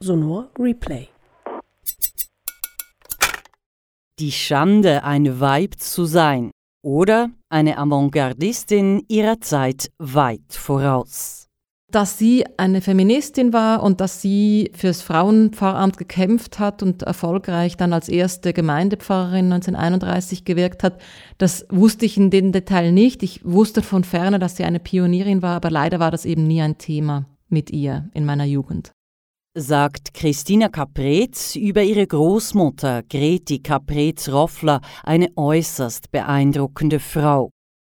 Sonor Replay. Die Schande, ein Weib zu sein oder eine Avantgardistin ihrer Zeit weit voraus dass sie eine Feministin war und dass sie fürs Frauenpfarramt gekämpft hat und erfolgreich dann als erste Gemeindepfarrerin 1931 gewirkt hat, das wusste ich in dem Detail nicht. Ich wusste von ferne, dass sie eine Pionierin war, aber leider war das eben nie ein Thema mit ihr in meiner Jugend. Sagt Christina Caprez über ihre Großmutter Greti Caprez-Roffler, eine äußerst beeindruckende Frau.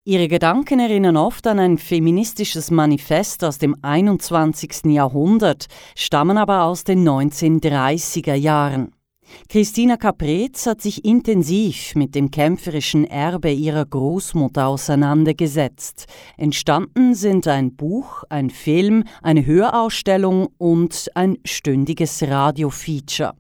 Ihre Gedanken erinnern oft an ein feministisches Manifest aus dem 21. Jahrhundert, stammen aber aus den 1930er Jahren. Christina Caprez hat sich intensiv mit dem kämpferischen Erbe ihrer Großmutter auseinandergesetzt. Entstanden sind ein Buch, ein Film, eine Hörausstellung und ein stündiges Radiofeature.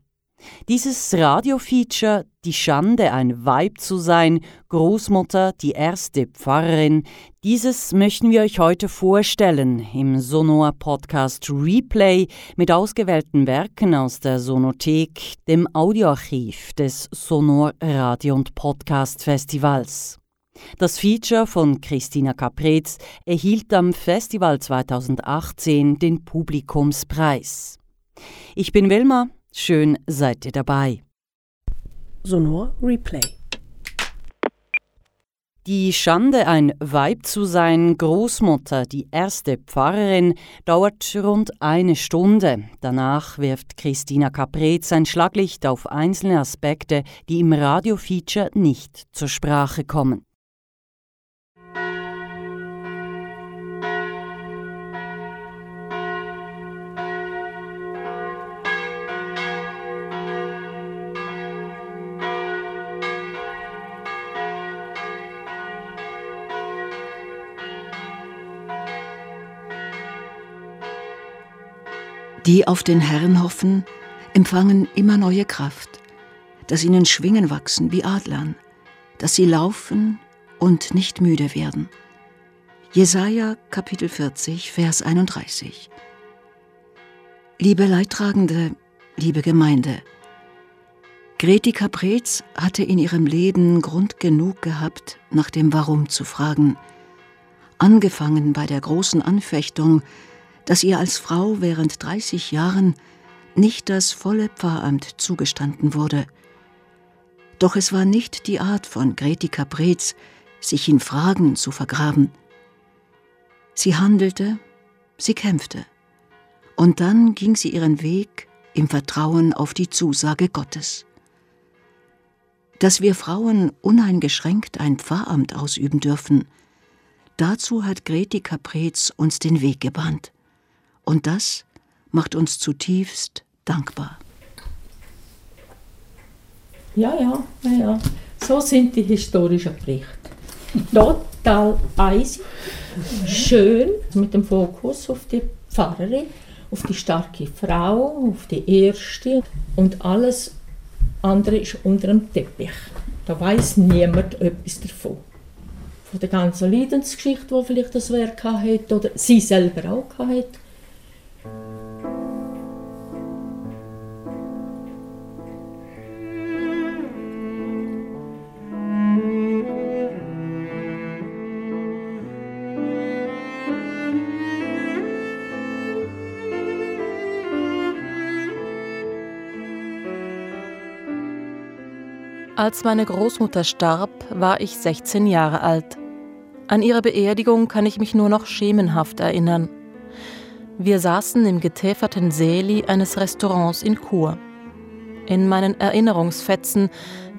Dieses Radiofeature Die Schande, ein Weib zu sein, Großmutter, die erste Pfarrerin, dieses möchten wir euch heute vorstellen im Sonor Podcast Replay mit ausgewählten Werken aus der Sonothek, dem Audioarchiv des Sonor Radio und Podcast Festivals. Das Feature von Christina Caprez erhielt am Festival 2018 den Publikumspreis. Ich bin Wilma, Schön seid ihr dabei. Sonor Replay. Die Schande, ein Weib zu sein, Großmutter, die erste Pfarrerin, dauert rund eine Stunde. Danach wirft Christina Caprez ein Schlaglicht auf einzelne Aspekte, die im Radiofeature nicht zur Sprache kommen. Die auf den Herrn hoffen, empfangen immer neue Kraft, dass ihnen Schwingen wachsen wie Adlern, dass sie laufen und nicht müde werden. Jesaja Kapitel 40, Vers 31. Liebe Leidtragende, liebe Gemeinde, Greti Caprez hatte in ihrem Leben Grund genug gehabt, nach dem Warum zu fragen. Angefangen bei der großen Anfechtung dass ihr als Frau während 30 Jahren nicht das volle Pfarramt zugestanden wurde. Doch es war nicht die Art von Greti Caprez, sich in Fragen zu vergraben. Sie handelte, sie kämpfte, und dann ging sie ihren Weg im Vertrauen auf die Zusage Gottes. Dass wir Frauen uneingeschränkt ein Pfarramt ausüben dürfen, dazu hat Greti Caprez uns den Weg gebahnt. Und das macht uns zutiefst dankbar. Ja, ja, ja, ja. So sind die historischen Berichte. Total eisig, schön, mit dem Fokus auf die Pfarrerin, auf die starke Frau, auf die Erste und alles andere ist unter dem Teppich. Da weiß niemand etwas davon. Von der ganzen Leidensgeschichte, die vielleicht das Werk hat oder sie selber auch hat. Als meine Großmutter starb, war ich 16 Jahre alt. An ihre Beerdigung kann ich mich nur noch schemenhaft erinnern. Wir saßen im getäferten Säli eines Restaurants in Chur. In meinen Erinnerungsfetzen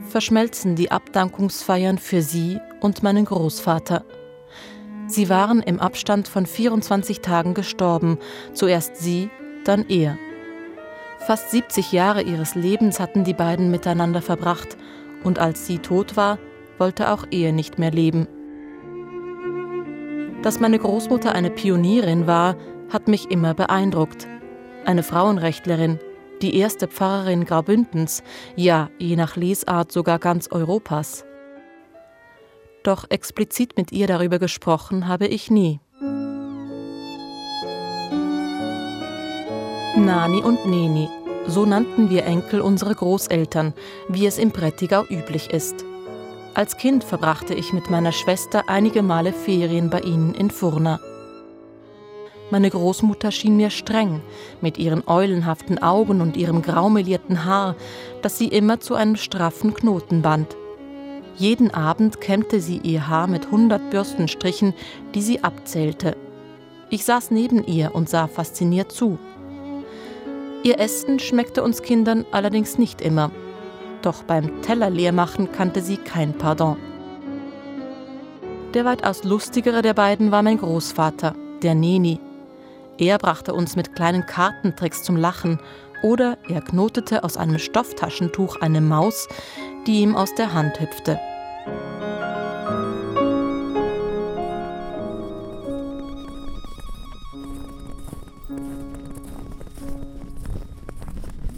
verschmelzen die Abdankungsfeiern für sie und meinen Großvater. Sie waren im Abstand von 24 Tagen gestorben, zuerst sie, dann er. Fast 70 Jahre ihres Lebens hatten die beiden miteinander verbracht und als sie tot war, wollte auch er nicht mehr leben. Dass meine Großmutter eine Pionierin war, hat mich immer beeindruckt. Eine Frauenrechtlerin, die erste Pfarrerin Graubündens, ja, je nach Lesart sogar ganz Europas. Doch explizit mit ihr darüber gesprochen habe ich nie. Nani und Neni, so nannten wir Enkel unsere Großeltern, wie es im Prättigau üblich ist. Als Kind verbrachte ich mit meiner Schwester einige Male Ferien bei ihnen in Furna. Meine Großmutter schien mir streng, mit ihren eulenhaften Augen und ihrem graumelierten Haar, das sie immer zu einem straffen Knoten band. Jeden Abend kämmte sie ihr Haar mit hundert Bürstenstrichen, die sie abzählte. Ich saß neben ihr und sah fasziniert zu. Ihr Essen schmeckte uns Kindern allerdings nicht immer. Doch beim Tellerleermachen kannte sie kein Pardon. Der weitaus lustigere der beiden war mein Großvater, der Neni. Er brachte uns mit kleinen Kartentricks zum Lachen oder er knotete aus einem Stofftaschentuch eine Maus, die ihm aus der Hand hüpfte.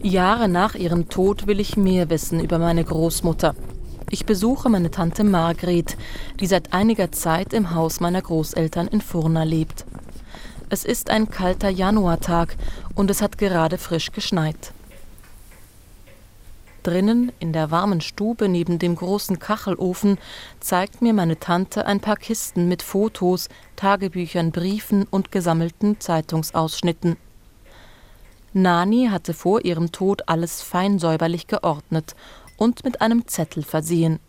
Jahre nach ihrem Tod will ich mehr wissen über meine Großmutter. Ich besuche meine Tante Margret, die seit einiger Zeit im Haus meiner Großeltern in Furna lebt. Es ist ein kalter Januartag und es hat gerade frisch geschneit. Drinnen in der warmen Stube neben dem großen Kachelofen zeigt mir meine Tante ein paar Kisten mit Fotos, Tagebüchern, Briefen und gesammelten Zeitungsausschnitten. Nani hatte vor ihrem Tod alles fein säuberlich geordnet und mit einem Zettel versehen.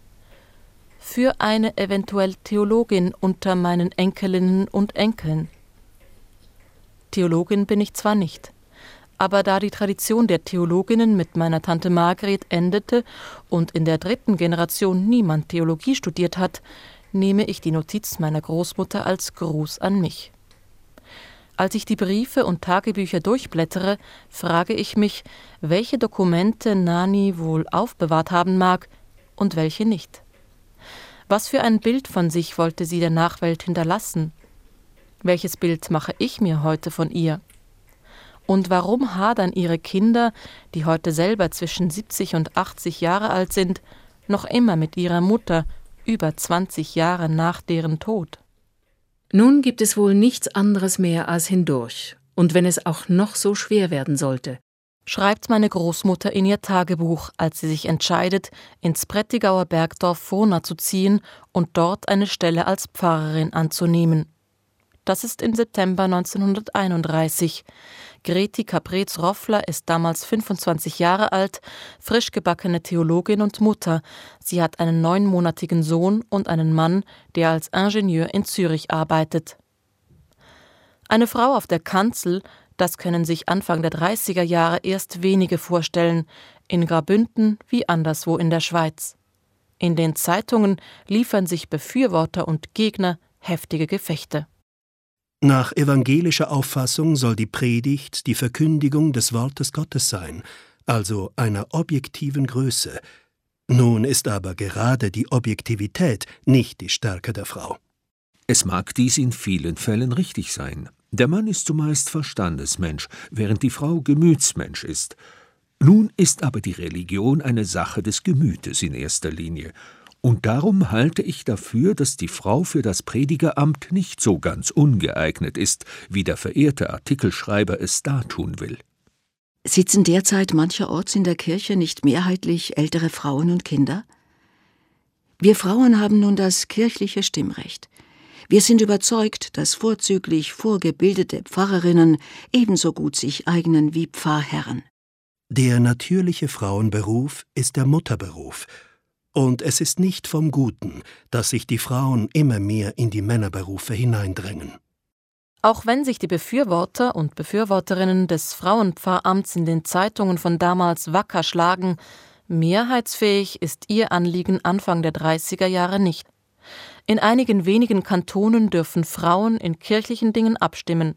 Für eine eventuell Theologin unter meinen Enkelinnen und Enkeln. Theologin bin ich zwar nicht, aber da die Tradition der Theologinnen mit meiner Tante Margret endete und in der dritten Generation niemand Theologie studiert hat, nehme ich die Notiz meiner Großmutter als Gruß an mich. Als ich die Briefe und Tagebücher durchblättere, frage ich mich, welche Dokumente Nani wohl aufbewahrt haben mag und welche nicht. Was für ein Bild von sich wollte sie der Nachwelt hinterlassen? Welches Bild mache ich mir heute von ihr? Und warum hadern ihre Kinder, die heute selber zwischen 70 und 80 Jahre alt sind, noch immer mit ihrer Mutter über 20 Jahre nach deren Tod? Nun gibt es wohl nichts anderes mehr als hindurch, und wenn es auch noch so schwer werden sollte, schreibt meine Großmutter in ihr Tagebuch, als sie sich entscheidet, ins Prättigauer Bergdorf Furna zu ziehen und dort eine Stelle als Pfarrerin anzunehmen. Das ist im September 1931. Greti Caprez-Roffler ist damals 25 Jahre alt, frisch gebackene Theologin und Mutter. Sie hat einen neunmonatigen Sohn und einen Mann, der als Ingenieur in Zürich arbeitet. Eine Frau auf der Kanzel, das können sich Anfang der 30er Jahre erst wenige vorstellen, in Grabünden wie anderswo in der Schweiz. In den Zeitungen liefern sich Befürworter und Gegner heftige Gefechte. Nach evangelischer Auffassung soll die Predigt die Verkündigung des Wortes Gottes sein, also einer objektiven Größe. Nun ist aber gerade die Objektivität nicht die Stärke der Frau. Es mag dies in vielen Fällen richtig sein. Der Mann ist zumeist Verstandesmensch, während die Frau Gemütsmensch ist. Nun ist aber die Religion eine Sache des Gemütes in erster Linie, und darum halte ich dafür, dass die Frau für das Predigeramt nicht so ganz ungeeignet ist, wie der verehrte Artikelschreiber es dartun will. Sitzen derzeit mancherorts in der Kirche nicht mehrheitlich ältere Frauen und Kinder? Wir Frauen haben nun das kirchliche Stimmrecht. Wir sind überzeugt, dass vorzüglich vorgebildete Pfarrerinnen ebenso gut sich eignen wie Pfarrherren. Der natürliche Frauenberuf ist der Mutterberuf, und es ist nicht vom Guten, dass sich die Frauen immer mehr in die Männerberufe hineindrängen. Auch wenn sich die Befürworter und Befürworterinnen des Frauenpfarramts in den Zeitungen von damals wacker schlagen, mehrheitsfähig ist ihr Anliegen Anfang der 30er Jahre nicht. In einigen wenigen Kantonen dürfen Frauen in kirchlichen Dingen abstimmen.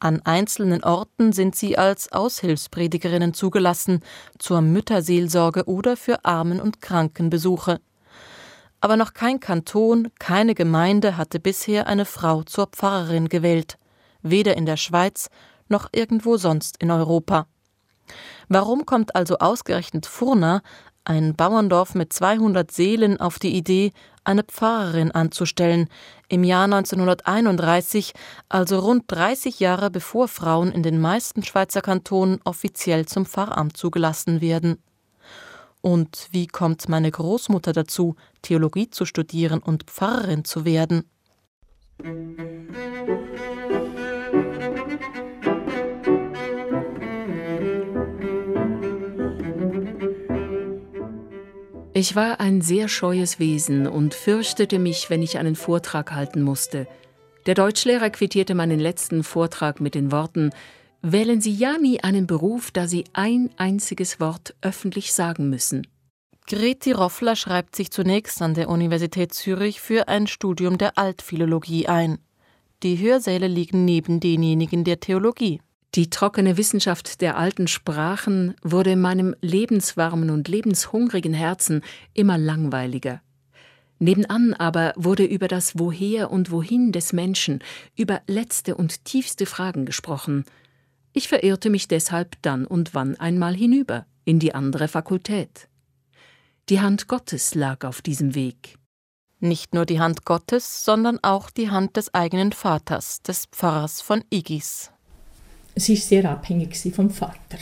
An einzelnen Orten sind sie als Aushilfspredigerinnen zugelassen, zur Mütterseelsorge oder für Armen- und Krankenbesuche. Aber noch kein Kanton, keine Gemeinde hatte bisher eine Frau zur Pfarrerin gewählt, weder in der Schweiz noch irgendwo sonst in Europa. Warum kommt also ausgerechnet Furna, ein Bauerndorf mit 200 Seelen, auf die Idee, eine Pfarrerin anzustellen, im Jahr 1931, also rund 30 Jahre bevor Frauen in den meisten Schweizer Kantonen offiziell zum Pfarramt zugelassen werden. Und wie kommt meine Großmutter dazu, Theologie zu studieren und Pfarrerin zu werden? Ich war ein sehr scheues Wesen und fürchtete mich, wenn ich einen Vortrag halten musste. Der Deutschlehrer quittierte meinen letzten Vortrag mit den Worten Wählen Sie ja nie einen Beruf, da Sie ein einziges Wort öffentlich sagen müssen. Greti Roffler schreibt sich zunächst an der Universität Zürich für ein Studium der Altphilologie ein. Die Hörsäle liegen neben denjenigen der Theologie. Die trockene Wissenschaft der alten Sprachen wurde in meinem lebenswarmen und lebenshungrigen Herzen immer langweiliger. Nebenan aber wurde über das Woher und Wohin des Menschen, über letzte und tiefste Fragen gesprochen. Ich verirrte mich deshalb dann und wann einmal hinüber, in die andere Fakultät. Die Hand Gottes lag auf diesem Weg. Nicht nur die Hand Gottes, sondern auch die Hand des eigenen Vaters, des Pfarrers von Igis sie ist sehr abhängig vom Vater.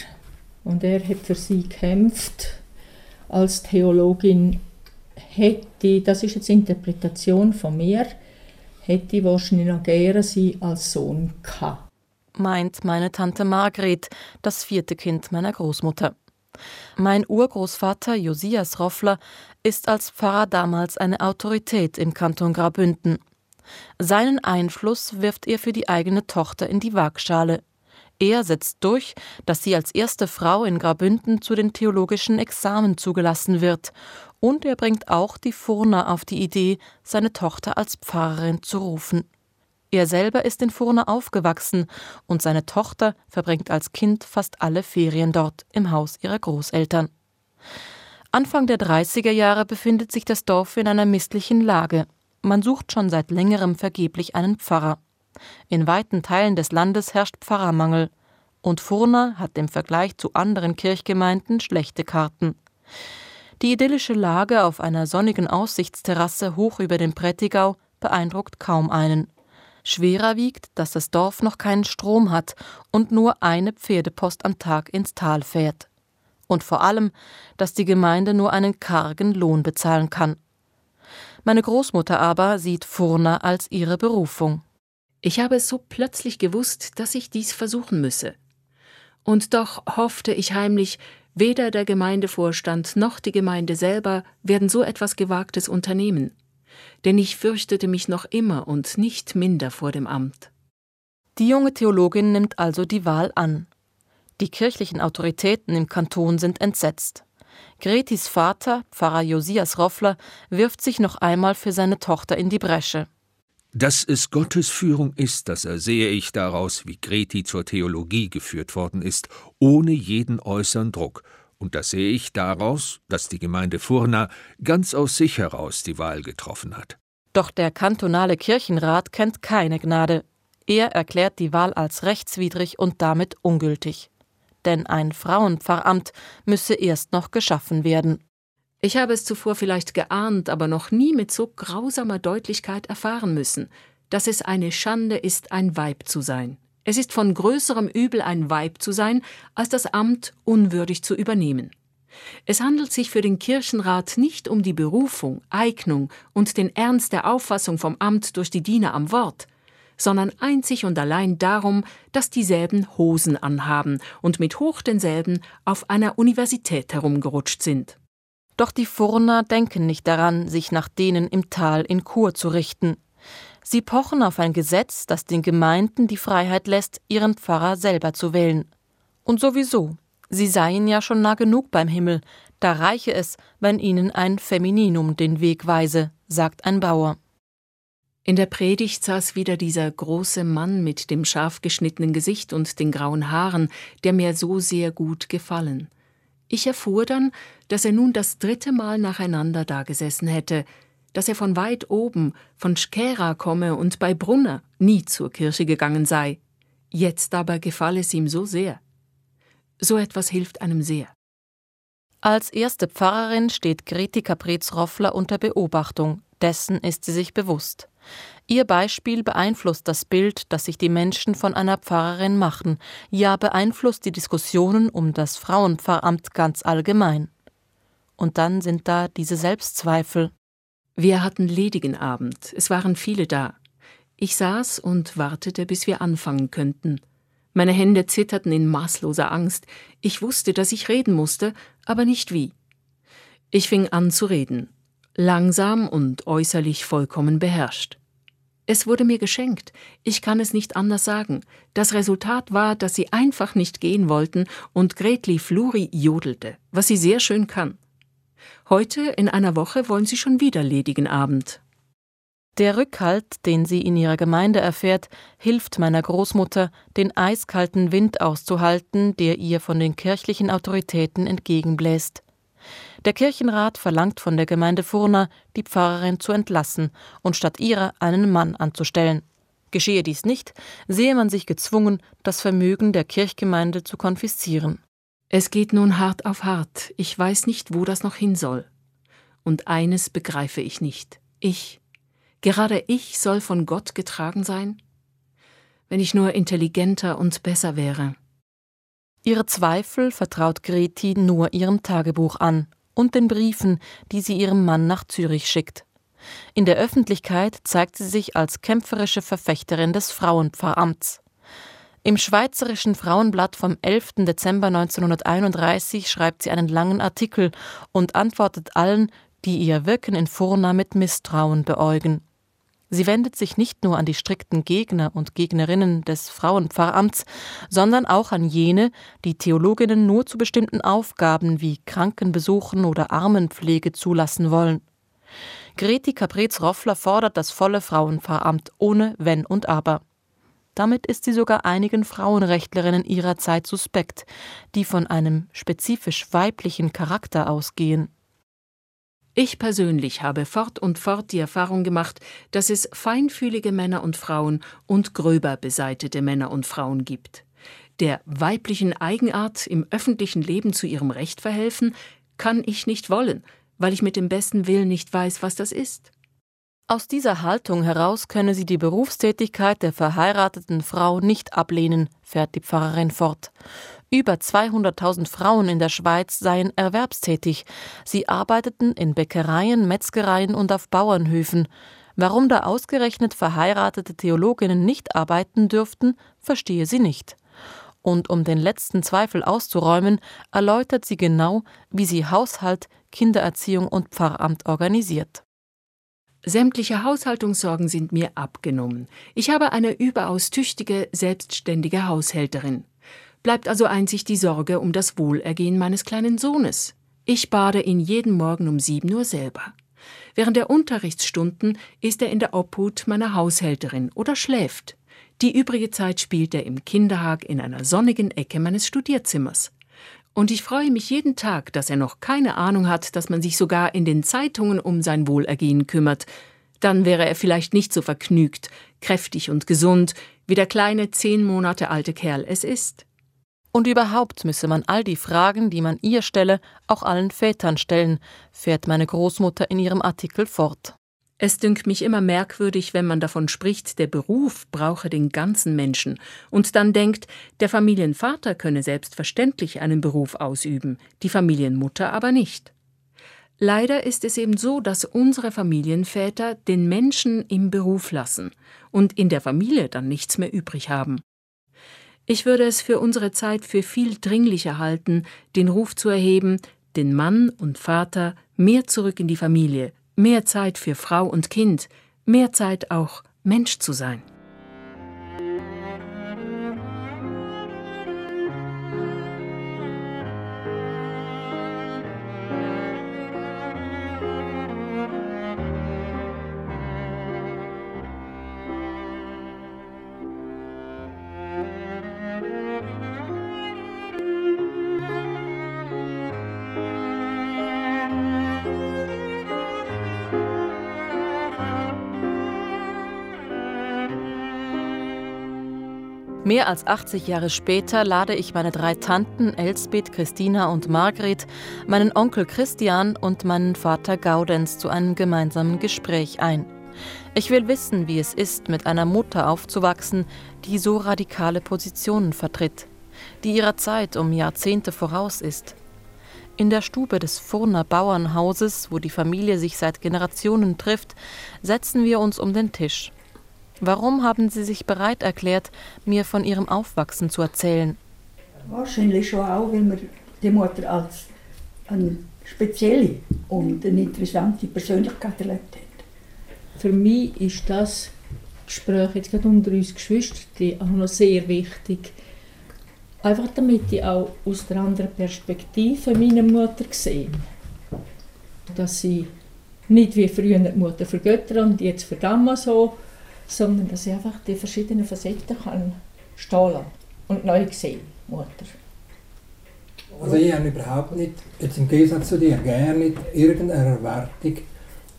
Und er hat für sie gekämpft. Als Theologin hätte, das ist jetzt Interpretation von mir, hätte wahrscheinlich noch gerne sie als Sohn gehabt. Meint meine Tante Margret, das vierte Kind meiner Großmutter. Mein Urgroßvater Josias Roffler ist als Pfarrer damals eine Autorität im Kanton Graubünden. Seinen Einfluss wirft er für die eigene Tochter in die Waagschale. Er setzt durch, dass sie als erste Frau in Graubünden zu den theologischen Examen zugelassen wird, und er bringt auch die Furner auf die Idee, seine Tochter als Pfarrerin zu rufen. Er selber ist in Furner aufgewachsen und seine Tochter verbringt als Kind fast alle Ferien dort im Haus ihrer Großeltern. Anfang der 30er Jahre befindet sich das Dorf in einer misslichen Lage. Man sucht schon seit längerem vergeblich einen Pfarrer. In weiten Teilen des Landes herrscht Pfarrermangel, und Furna hat im Vergleich zu anderen Kirchgemeinden schlechte Karten. Die idyllische Lage auf einer sonnigen Aussichtsterrasse hoch über dem Prättigau beeindruckt kaum einen. Schwerer wiegt, dass das Dorf noch keinen Strom hat und nur eine Pferdepost am Tag ins Tal fährt. Und vor allem, dass die Gemeinde nur einen kargen Lohn bezahlen kann. Meine Großmutter aber sieht Furna als ihre Berufung. Ich habe es so plötzlich gewusst, dass ich dies versuchen müsse. Und doch hoffte ich heimlich, weder der Gemeindevorstand noch die Gemeinde selber werden so etwas Gewagtes unternehmen, denn ich fürchtete mich noch immer und nicht minder vor dem Amt. Die junge Theologin nimmt also die Wahl an. Die kirchlichen Autoritäten im Kanton sind entsetzt. Gretis Vater, Pfarrer Josias Roffler, wirft sich noch einmal für seine Tochter in die Bresche. Dass es Gottes Führung ist, das ersehe ich daraus, wie Greti zur Theologie geführt worden ist, ohne jeden äußeren Druck. Und das sehe ich daraus, dass die Gemeinde Furna ganz aus sich heraus die Wahl getroffen hat. Doch der kantonale Kirchenrat kennt keine Gnade. Er erklärt die Wahl als rechtswidrig und damit ungültig. Denn ein Frauenpfarramt müsse erst noch geschaffen werden. Ich habe es zuvor vielleicht geahnt, aber noch nie mit so grausamer Deutlichkeit erfahren müssen, dass es eine Schande ist, ein Weib zu sein. Es ist von größerem Übel, ein Weib zu sein, als das Amt unwürdig zu übernehmen. Es handelt sich für den Kirchenrat nicht um die Berufung, Eignung und den Ernst der Auffassung vom Amt durch die Diener am Wort, sondern einzig und allein darum, dass dieselben Hosen anhaben und mit hoch denselben auf einer Universität herumgerutscht sind. Doch die Furner denken nicht daran, sich nach denen im Tal in Kur zu richten. Sie pochen auf ein Gesetz, das den Gemeinden die Freiheit lässt, ihren Pfarrer selber zu wählen. Und sowieso, sie seien ja schon nah genug beim Himmel, da reiche es, wenn ihnen ein Femininum den Weg weise, sagt ein Bauer. In der Predigt saß wieder dieser große Mann mit dem scharf geschnittenen Gesicht und den grauen Haaren, der mir so sehr gut gefallen. Ich erfuhr dann, dass er nun das dritte Mal nacheinander dagesessen hätte, dass er von weit oben, von Schkera komme und bei Brunner nie zur Kirche gegangen sei. Jetzt aber gefall es ihm so sehr. So etwas hilft einem sehr. Als erste Pfarrerin steht Greti Caprez-Roffler unter Beobachtung, dessen ist sie sich bewusst. Ihr Beispiel beeinflusst das Bild, das sich die Menschen von einer Pfarrerin machen, ja beeinflusst die Diskussionen um das Frauenpfarramt ganz allgemein. Und dann sind da diese Selbstzweifel. Wir hatten ledigen Abend, es waren viele da. Ich saß und wartete, bis wir anfangen könnten. Meine Hände zitterten in maßloser Angst. Ich wusste, dass ich reden musste, aber nicht wie. Ich fing an zu reden, langsam und äußerlich vollkommen beherrscht. Es wurde mir geschenkt. Ich kann es nicht anders sagen. Das Resultat war, dass sie einfach nicht gehen wollten und Gretli Fluri jodelte, was sie sehr schön kann. Heute, in einer Woche, wollen sie schon wieder ledigen Abend. Der Rückhalt, den sie in ihrer Gemeinde erfährt, hilft meiner Großmutter, den eiskalten Wind auszuhalten, der ihr von den kirchlichen Autoritäten entgegenbläst. Der Kirchenrat verlangt von der Gemeinde Furna, die Pfarrerin zu entlassen und statt ihrer einen Mann anzustellen. Geschehe dies nicht, sehe man sich gezwungen, das Vermögen der Kirchgemeinde zu konfiszieren. Es geht nun hart auf hart, ich weiß nicht, wo das noch hin soll. Und eines begreife ich nicht. Ich, gerade ich soll von Gott getragen sein? Wenn ich nur intelligenter und besser wäre. Ihre Zweifel vertraut Greti nur ihrem Tagebuch an und den Briefen, die sie ihrem Mann nach Zürich schickt. In der Öffentlichkeit zeigt sie sich als kämpferische Verfechterin des Frauenpfarramts. Im Schweizerischen Frauenblatt vom 11. Dezember 1931 schreibt sie einen langen Artikel und antwortet allen, die ihr Wirken in Furna mit Misstrauen beäugen. Sie wendet sich nicht nur an die strikten Gegner und Gegnerinnen des Frauenpfarramts, sondern auch an jene, die Theologinnen nur zu bestimmten Aufgaben wie Krankenbesuchen oder Armenpflege zulassen wollen. Greti Caprez-Roffler fordert das volle Frauenpfarramt ohne Wenn und Aber. Damit ist sie sogar einigen Frauenrechtlerinnen ihrer Zeit suspekt, die von einem spezifisch weiblichen Charakter ausgehen. Ich persönlich habe fort und fort die Erfahrung gemacht, dass es feinfühlige Männer und Frauen und gröber beseitete Männer und Frauen gibt. Der weiblichen Eigenart im öffentlichen Leben zu ihrem Recht verhelfen, kann ich nicht wollen, weil ich mit dem besten Willen nicht weiß, was das ist. Aus dieser Haltung heraus könne sie die Berufstätigkeit der verheirateten Frau nicht ablehnen, fährt die Pfarrerin fort. Über 200.000 Frauen in der Schweiz seien erwerbstätig. Sie arbeiteten in Bäckereien, Metzgereien und auf Bauernhöfen. Warum da ausgerechnet verheiratete Theologinnen nicht arbeiten dürften, verstehe sie nicht. Und um den letzten Zweifel auszuräumen, erläutert sie genau, wie sie Haushalt, Kindererziehung und Pfarramt organisiert. Sämtliche Haushaltungssorgen sind mir abgenommen. Ich habe eine überaus tüchtige, selbstständige Haushälterin bleibt also einzig die Sorge um das Wohlergehen meines kleinen Sohnes. Ich bade ihn jeden Morgen um sieben Uhr selber. Während der Unterrichtsstunden ist er in der Obhut meiner Haushälterin oder schläft. Die übrige Zeit spielt er im Kinderhag in einer sonnigen Ecke meines Studierzimmers. Und ich freue mich jeden Tag, dass er noch keine Ahnung hat, dass man sich sogar in den Zeitungen um sein Wohlergehen kümmert. Dann wäre er vielleicht nicht so vergnügt, kräftig und gesund, wie der kleine zehn Monate alte Kerl es ist. Und überhaupt müsse man all die Fragen, die man ihr stelle, auch allen Vätern stellen, fährt meine Großmutter in ihrem Artikel fort. Es dünkt mich immer merkwürdig, wenn man davon spricht, der Beruf brauche den ganzen Menschen, und dann denkt, der Familienvater könne selbstverständlich einen Beruf ausüben, die Familienmutter aber nicht. Leider ist es eben so, dass unsere Familienväter den Menschen im Beruf lassen und in der Familie dann nichts mehr übrig haben. Ich würde es für unsere Zeit für viel dringlicher halten, den Ruf zu erheben, den Mann und Vater mehr zurück in die Familie, mehr Zeit für Frau und Kind, mehr Zeit auch Mensch zu sein. Mehr als 80 Jahre später lade ich meine drei Tanten Elsbeth, Christina und Margret, meinen Onkel Christian und meinen Vater Gaudenz zu einem gemeinsamen Gespräch ein. Ich will wissen, wie es ist, mit einer Mutter aufzuwachsen, die so radikale Positionen vertritt, die ihrer Zeit um Jahrzehnte voraus ist. In der Stube des Furner Bauernhauses, wo die Familie sich seit Generationen trifft, setzen wir uns um den Tisch. Warum haben Sie sich bereit erklärt, mir von Ihrem Aufwachsen zu erzählen? Wahrscheinlich schon auch, weil wir die Mutter als eine spezielle und eine interessante Persönlichkeit erlebt hat. Für mich ist das Gespräch jetzt gerade unter uns Geschwistern auch noch sehr wichtig. Einfach damit ich auch aus der anderen Perspektive meine Mutter sehe. Dass sie nicht wie früher die Mutter vergöttern und jetzt verdammen so, sondern dass ich einfach die verschiedenen Facetten kann stehen lassen und neu sehen, Mutter. Also ich habe überhaupt nicht, jetzt im Gegensatz zu dir, gerne nicht irgendeine Erwartung,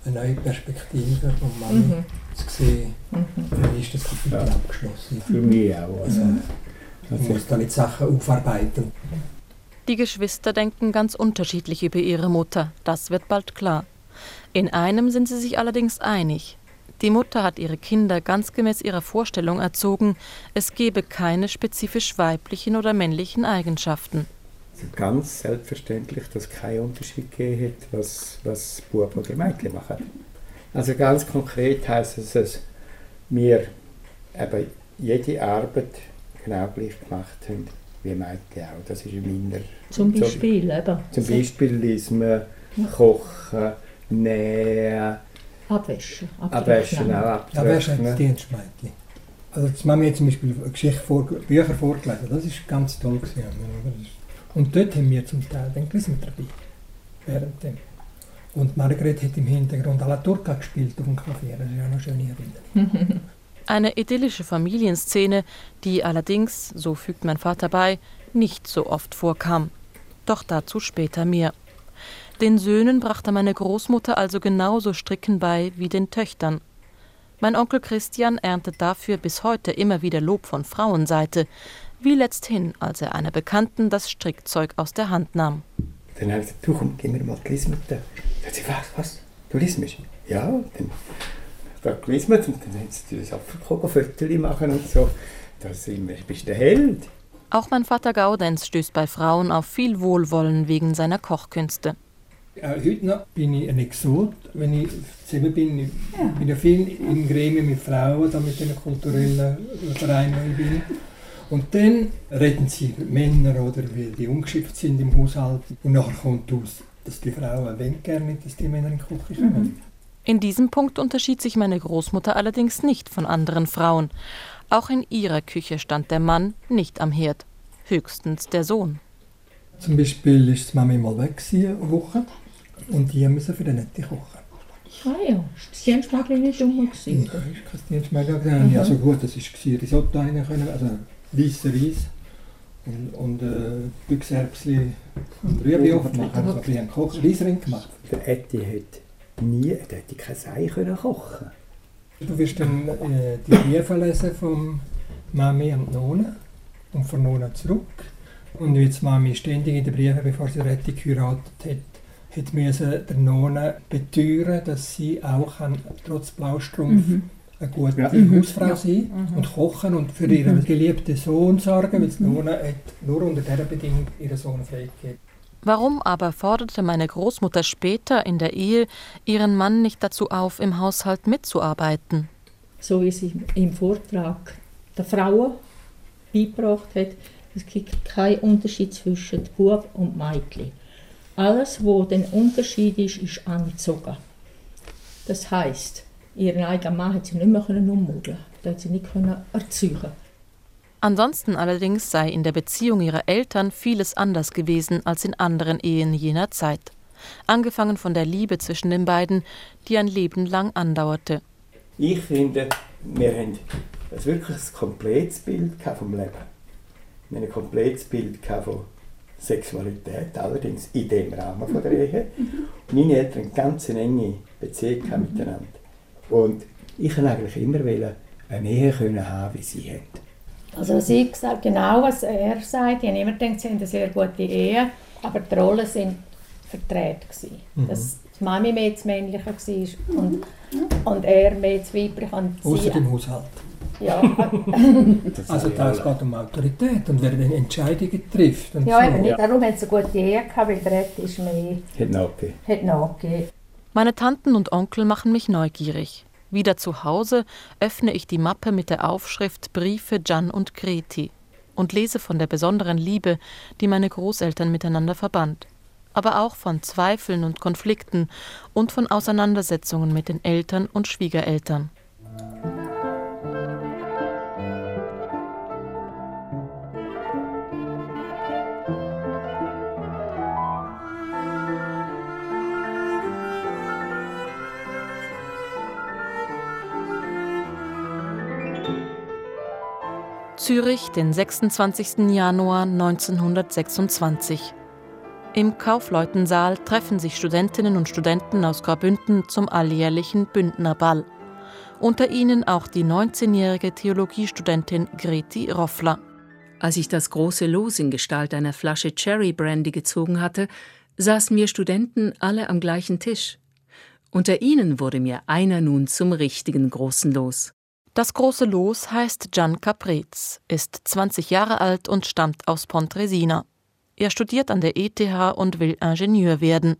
eine neue Perspektive von Mami Mhm. zu sehen. Mhm. Für mich ist das Kapitel Ja. abgeschlossen. Für mich auch. Also. Ich also muss da nicht Sachen aufarbeiten. Die Geschwister denken ganz unterschiedlich über ihre Mutter, das wird bald klar. In einem sind sie sich allerdings einig. Die Mutter hat ihre Kinder ganz gemäß ihrer Vorstellung erzogen, es gebe keine spezifisch weiblichen oder männlichen Eigenschaften. also ganz selbstverständlich, dass es keinen Unterschied gegeben hat, was, was Buben oder Mädchen machen. Also ganz konkret heisst es, dass wir eben jede Arbeit genau gleich gemacht haben wie Mädchen auch. Das ist in meiner... Zum Beispiel, eben. Zum Beispiel lesen kochen, nähen, Abwäschen. abwaschen, auch Ja, wer ist ein abtrocknen. Dienstmädchen? Also das Mami hat zum Beispiel eine Geschichte vor, Bücher vorgelesen, das ist ganz toll gewesen. Das Und dort haben wir zum Teil den gelesen dabei, während dem. Und Margret hat im Hintergrund alla Turca gespielt auf dem Klavier, das ist ja eine schöne Erinnerung. Eine idyllische Familienszene, die allerdings, so fügt mein Vater bei, nicht so oft vorkam. Doch dazu später mehr. Den Söhnen brachte meine Großmutter also genauso Stricken bei wie den Töchtern. Mein Onkel Christian erntet dafür bis heute immer wieder Lob von Frauenseite, wie letzthin, als er einer Bekannten das Strickzeug aus der Hand nahm. Dann habe ich gesagt, du komm, gib mir mal die Lismete. Dann hat sie was, was, du Lismisch? Ja, dann ich gelismet und dann haben sie das Fotos machen und so. Da sind wir, bist der Held. Auch mein Vater Gaudenz stößt bei Frauen auf viel Wohlwollen wegen seiner Kochkünste. Auch heute noch bin ich ein Exot, wenn ich zusammen bin. Ich bin ja viel in Gremien mit Frauen, da mit den kulturellen Vereinen, wo ich bin. Und dann reden sie über Männer oder weil die ungeschickt sind im Haushalt. Und nachher kommt aus, dass die Frauen wollen gerne nicht, dass die Männer in die Küche kommen. In diesem Punkt unterschied sich meine Großmutter allerdings nicht von anderen Frauen. Auch in ihrer Küche stand der Mann nicht am Herd, höchstens der Sohn. Zum Beispiel ist die Mami mal weg eine Woche und die müssen für den Netti kochen. Ah ja, das Dienstmädchen nicht rum. Ja, gewesen. ist kein Dienstmädchen gewesen. Ja, so gut, das war Risotto rein können, also weißer Reis und, und äh, Büchserbsli und Rüebli machen. Also wir haben Koch Reisring gemacht. Der Etti hat nie, der hätte kein Ei können kochen. Du wirst dann äh, die Briefe lesen vom Mami und Nona und von Nona zurück. Und wie die Mami ständig in den Briefen, bevor sie Retti geheiratet hat, hat müssen der Nona beteuern, dass sie auch kann, trotz Blaustrumpf eine gute Ja. Hausfrau sein und kochen und für ihren geliebten Sohn sorgen, weil die Nona hat nur unter dieser Bedingung ihren Sohn freigegeben. Warum aber forderte meine Großmutter später in der Ehe ihren Mann nicht dazu auf, im Haushalt mitzuarbeiten? So wie sie im Vortrag der Frauen beigebracht hat, es gibt keinen Unterschied zwischen Bub und Mädchen. Alles, wo den Unterschied ist, ist angezogen. Das heißt, ihren eigenen Mann hat sie nicht mehr können ummodeln, den hat sie nicht können erzeugen. Ansonsten allerdings sei in der Beziehung ihrer Eltern vieles anders gewesen als in anderen Ehen jener Zeit. Angefangen von der Liebe zwischen den beiden, die ein Leben lang andauerte. Ich finde, wir haben ein wirklich komplettes Bild vom Leben. Wir haben ein komplettes Bild von Sexualität, allerdings in dem Rahmen von der Ehe. Meine Eltern hatten ganz eine enge Beziehung gehabt miteinander. Und ich wollte eigentlich immer eine Ehe können haben, wie sie haben. Also sie sagt genau, was er sagt. Ich habe immer gedacht, sie haben eine sehr gute Ehe, aber die Rollen sind verdreht gewesen. Mhm. Dass die Mami mehr das Männliche war und, und er mehr das Weibliche. Außer dem Haushalt. Ja. also da es geht um Autorität und wer dann Entscheidungen trifft. Und ja, so. eben nicht. Darum hat sie eine gute Ehe gehabt, weil der Rett ist mehr... Hat nachgegeben. Hat nachgegeben. Meine Tanten und Onkel machen mich neugierig. Wieder zu Hause öffne ich die Mappe mit der Aufschrift Briefe Jan und Greti und lese von der besonderen Liebe, die meine Großeltern miteinander verband, aber auch von Zweifeln und Konflikten und von Auseinandersetzungen mit den Eltern und Schwiegereltern. Zürich, den 26. Januar 1926. Im Kaufleutensaal treffen sich Studentinnen und Studenten aus Graubünden zum alljährlichen Bündnerball. Unter ihnen auch die 19-jährige Theologiestudentin Greti Roffler. Als ich das große Los in Gestalt einer Flasche Cherry Brandy gezogen hatte, saßen wir Studenten alle am gleichen Tisch. Unter ihnen wurde mir einer nun zum richtigen großen Los. Das große Los heißt Gian Caprez, ist 20 Jahre alt und stammt aus Pontresina. Er studiert an der ETH und will Ingenieur werden.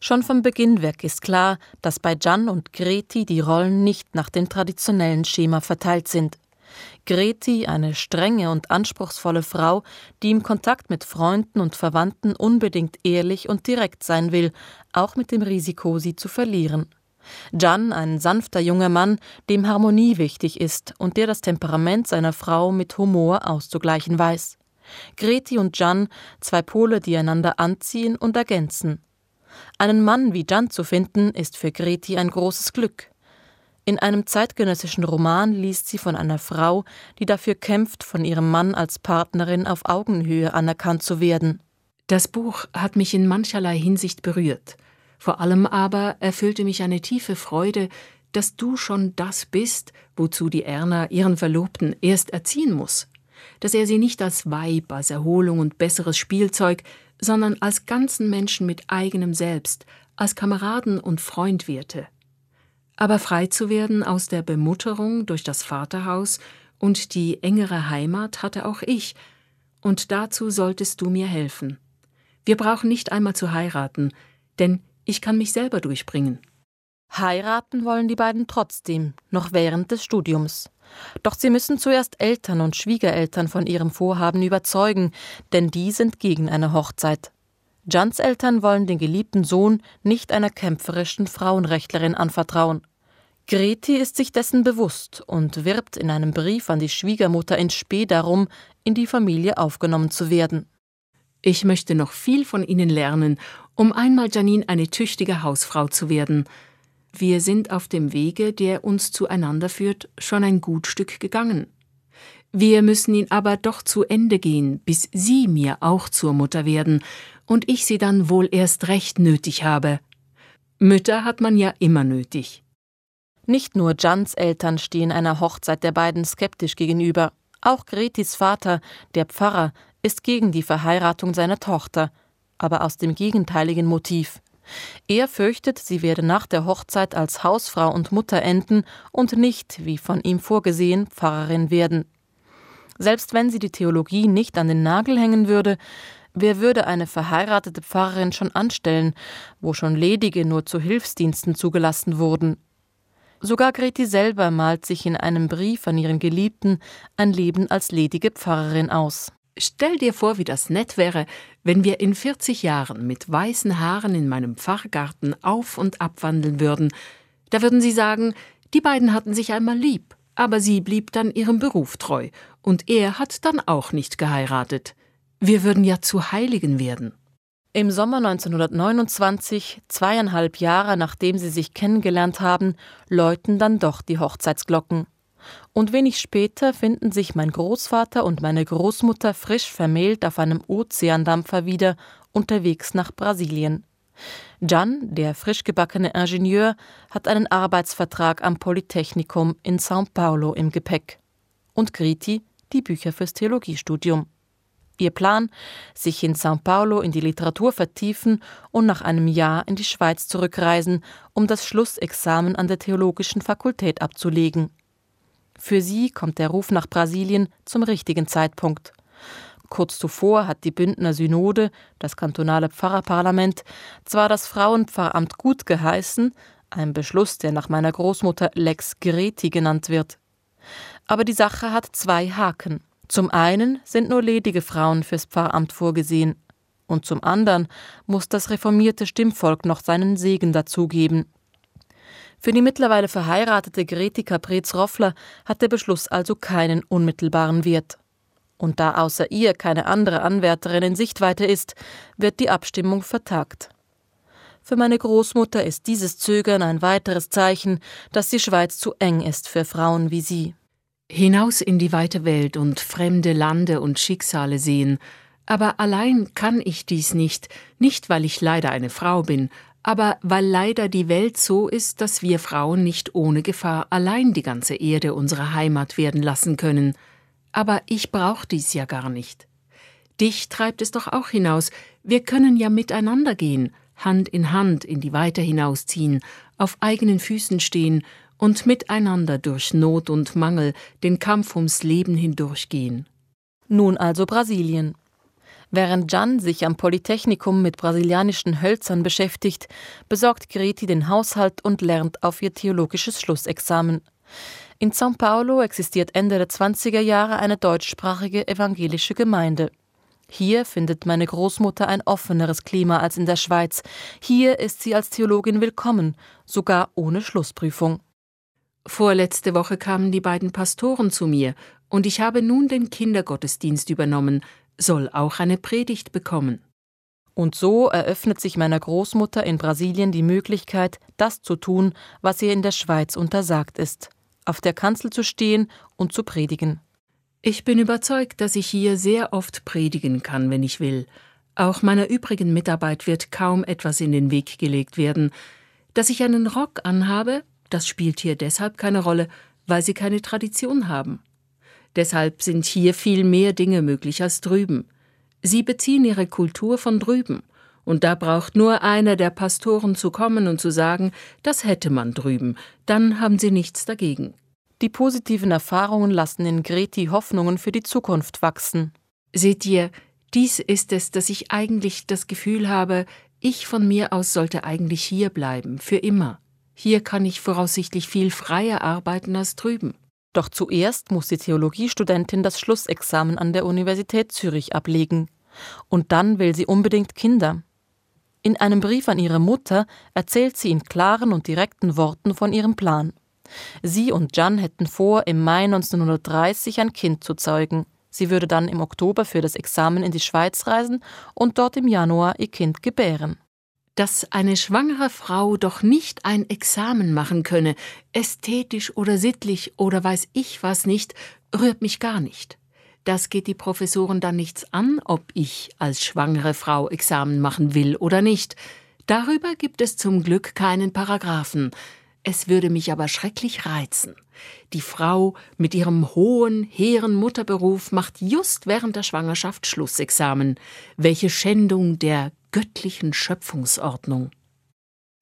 Schon vom Beginn weg ist klar, dass bei Gian und Greti die Rollen nicht nach dem traditionellen Schema verteilt sind. Greti, eine strenge und anspruchsvolle Frau, die im Kontakt mit Freunden und Verwandten unbedingt ehrlich und direkt sein will, auch mit dem Risiko, sie zu verlieren. Jan, ein sanfter junger Mann, dem Harmonie wichtig ist und der das Temperament seiner Frau mit Humor auszugleichen weiß. Greti und Jan, zwei Pole, die einander anziehen und ergänzen. Einen Mann wie Jan zu finden, ist für Greti ein großes Glück. In einem zeitgenössischen Roman liest sie von einer Frau, die dafür kämpft, von ihrem Mann als Partnerin auf Augenhöhe anerkannt zu werden. Das Buch hat mich in mancherlei Hinsicht berührt. Vor allem aber erfüllte mich eine tiefe Freude, dass du schon das bist, wozu die Erna ihren Verlobten erst erziehen muss, dass er sie nicht als Weib, als Erholung und besseres Spielzeug, sondern als ganzen Menschen mit eigenem Selbst, als Kameraden und Freund wehrte. Aber frei zu werden aus der Bemutterung durch das Vaterhaus und die engere Heimat hatte auch ich, und dazu solltest du mir helfen. Wir brauchen nicht einmal zu heiraten, denn ich kann mich selber durchbringen. Heiraten wollen die beiden trotzdem, noch während des Studiums. Doch sie müssen zuerst Eltern und Schwiegereltern von ihrem Vorhaben überzeugen, denn die sind gegen eine Hochzeit. Jans Eltern wollen den geliebten Sohn nicht einer kämpferischen Frauenrechtlerin anvertrauen. Greti ist sich dessen bewusst und wirbt in einem Brief an die Schwiegermutter in Spee darum, in die Familie aufgenommen zu werden. Ich möchte noch viel von Ihnen lernen, um einmal Janine eine tüchtige Hausfrau zu werden. Wir sind auf dem Wege, der uns zueinander führt, schon ein gut Stück gegangen. Wir müssen ihn aber doch zu Ende gehen, bis Sie mir auch zur Mutter werden und ich Sie dann wohl erst recht nötig habe. Mütter hat man ja immer nötig. Nicht nur Jans Eltern stehen einer Hochzeit der beiden skeptisch gegenüber. Auch Gretis Vater, der Pfarrer, ist gegen die Verheiratung seiner Tochter, aber aus dem gegenteiligen Motiv. Er fürchtet, sie werde nach der Hochzeit als Hausfrau und Mutter enden und nicht, wie von ihm vorgesehen, Pfarrerin werden. Selbst wenn sie die Theologie nicht an den Nagel hängen würde, wer würde eine verheiratete Pfarrerin schon anstellen, wo schon ledige nur zu Hilfsdiensten zugelassen wurden? Sogar Greti selber malt sich in einem Brief an ihren Geliebten ein Leben als ledige Pfarrerin aus. Stell dir vor, wie das nett wäre, wenn wir in 40 Jahren mit weißen Haaren in meinem Pfarrgarten auf und abwandeln würden. Da würden sie sagen, die beiden hatten sich einmal lieb, aber sie blieb dann ihrem Beruf treu, und er hat dann auch nicht geheiratet. Wir würden ja zu Heiligen werden. Im Sommer 1929, zweieinhalb Jahre nachdem sie sich kennengelernt haben, läuten dann doch die Hochzeitsglocken. Und wenig später finden sich mein Großvater und meine Großmutter frisch vermählt auf einem Ozeandampfer wieder, unterwegs nach Brasilien. Gian, der frisch gebackene Ingenieur, hat einen Arbeitsvertrag am Polytechnikum in São Paulo im Gepäck. Und Griti die Bücher fürs Theologiestudium. Ihr Plan, sich in São Paulo in die Literatur vertiefen und nach einem Jahr in die Schweiz zurückreisen, um das Schlussexamen an der Theologischen Fakultät abzulegen. Für sie kommt der Ruf nach Brasilien zum richtigen Zeitpunkt. Kurz zuvor hat die Bündner Synode, das kantonale Pfarrerparlament, zwar das Frauenpfarramt gut geheißen, ein Beschluss, der nach meiner Großmutter Lex Greti genannt wird. Aber die Sache hat zwei Haken. Zum einen sind nur ledige Frauen fürs Pfarramt vorgesehen, und zum anderen muss das reformierte Stimmvolk noch seinen Segen dazugeben. Für die mittlerweile verheiratete Greti Caprez-Roffler hat der Beschluss also keinen unmittelbaren Wert. Und da außer ihr keine andere Anwärterin in Sichtweite ist, wird die Abstimmung vertagt. Für meine Großmutter ist dieses Zögern ein weiteres Zeichen, dass die Schweiz zu eng ist für Frauen wie sie. Hinaus in die weite Welt und fremde Lande und Schicksale sehen, aber allein kann ich dies nicht, nicht weil ich leider eine Frau bin, aber weil leider die Welt so ist, dass wir Frauen nicht ohne Gefahr allein die ganze Erde unsere Heimat werden lassen können. Aber ich brauch dies ja gar nicht. Dich treibt es doch auch hinaus, wir können ja miteinander gehen, Hand in Hand in die Weite hinausziehen, auf eigenen Füßen stehen und miteinander durch Not und Mangel den Kampf ums Leben hindurchgehen. Nun also Brasilien. Während Jan sich am Polytechnikum mit brasilianischen Hölzern beschäftigt, besorgt Greti den Haushalt und lernt auf ihr theologisches Schlussexamen. In São Paulo existiert Ende der 20er Jahre eine deutschsprachige evangelische Gemeinde. Hier findet meine Großmutter ein offeneres Klima als in der Schweiz. Hier ist sie als Theologin willkommen, sogar ohne Schlussprüfung. Vorletzte Woche kamen die beiden Pastoren zu mir, und ich habe nun den Kindergottesdienst übernommen, soll auch eine Predigt bekommen. Und so eröffnet sich meiner Großmutter in Brasilien die Möglichkeit, das zu tun, was ihr in der Schweiz untersagt ist, auf der Kanzel zu stehen und zu predigen. Ich bin überzeugt, dass ich hier sehr oft predigen kann, wenn ich will. Auch meiner übrigen Mitarbeit wird kaum etwas in den Weg gelegt werden. Dass ich einen Rock anhabe, das spielt hier deshalb keine Rolle, weil sie keine Tradition haben. Deshalb sind hier viel mehr Dinge möglich als drüben. Sie beziehen ihre Kultur von drüben. Und da braucht nur einer der Pastoren zu kommen und zu sagen, das hätte man drüben, dann haben sie nichts dagegen. Die positiven Erfahrungen lassen in Greti Hoffnungen für die Zukunft wachsen. Seht ihr, dies ist es, dass ich eigentlich das Gefühl habe, ich von mir aus sollte eigentlich hier bleiben, für immer. Hier kann ich voraussichtlich viel freier arbeiten als drüben. Doch zuerst muss die Theologiestudentin das Schlussexamen an der Universität Zürich ablegen. Und dann will sie unbedingt Kinder. In einem Brief an ihre Mutter erzählt sie in klaren und direkten Worten von ihrem Plan. Sie und Jan hätten vor, im Mai 1930 ein Kind zu zeugen. Sie würde dann im Oktober für das Examen in die Schweiz reisen und dort im Januar ihr Kind gebären dass eine schwangere Frau doch nicht ein Examen machen könne, ästhetisch oder sittlich oder weiß ich was nicht, rührt mich gar nicht. Das geht die Professoren dann nichts an, ob ich als schwangere Frau Examen machen will oder nicht. Darüber gibt es zum Glück keinen Paragraphen. Es würde mich aber schrecklich reizen. Die Frau mit ihrem hohen, hehren Mutterberuf macht just während der Schwangerschaft Schlussexamen. Welche Schändung der göttlichen Schöpfungsordnung.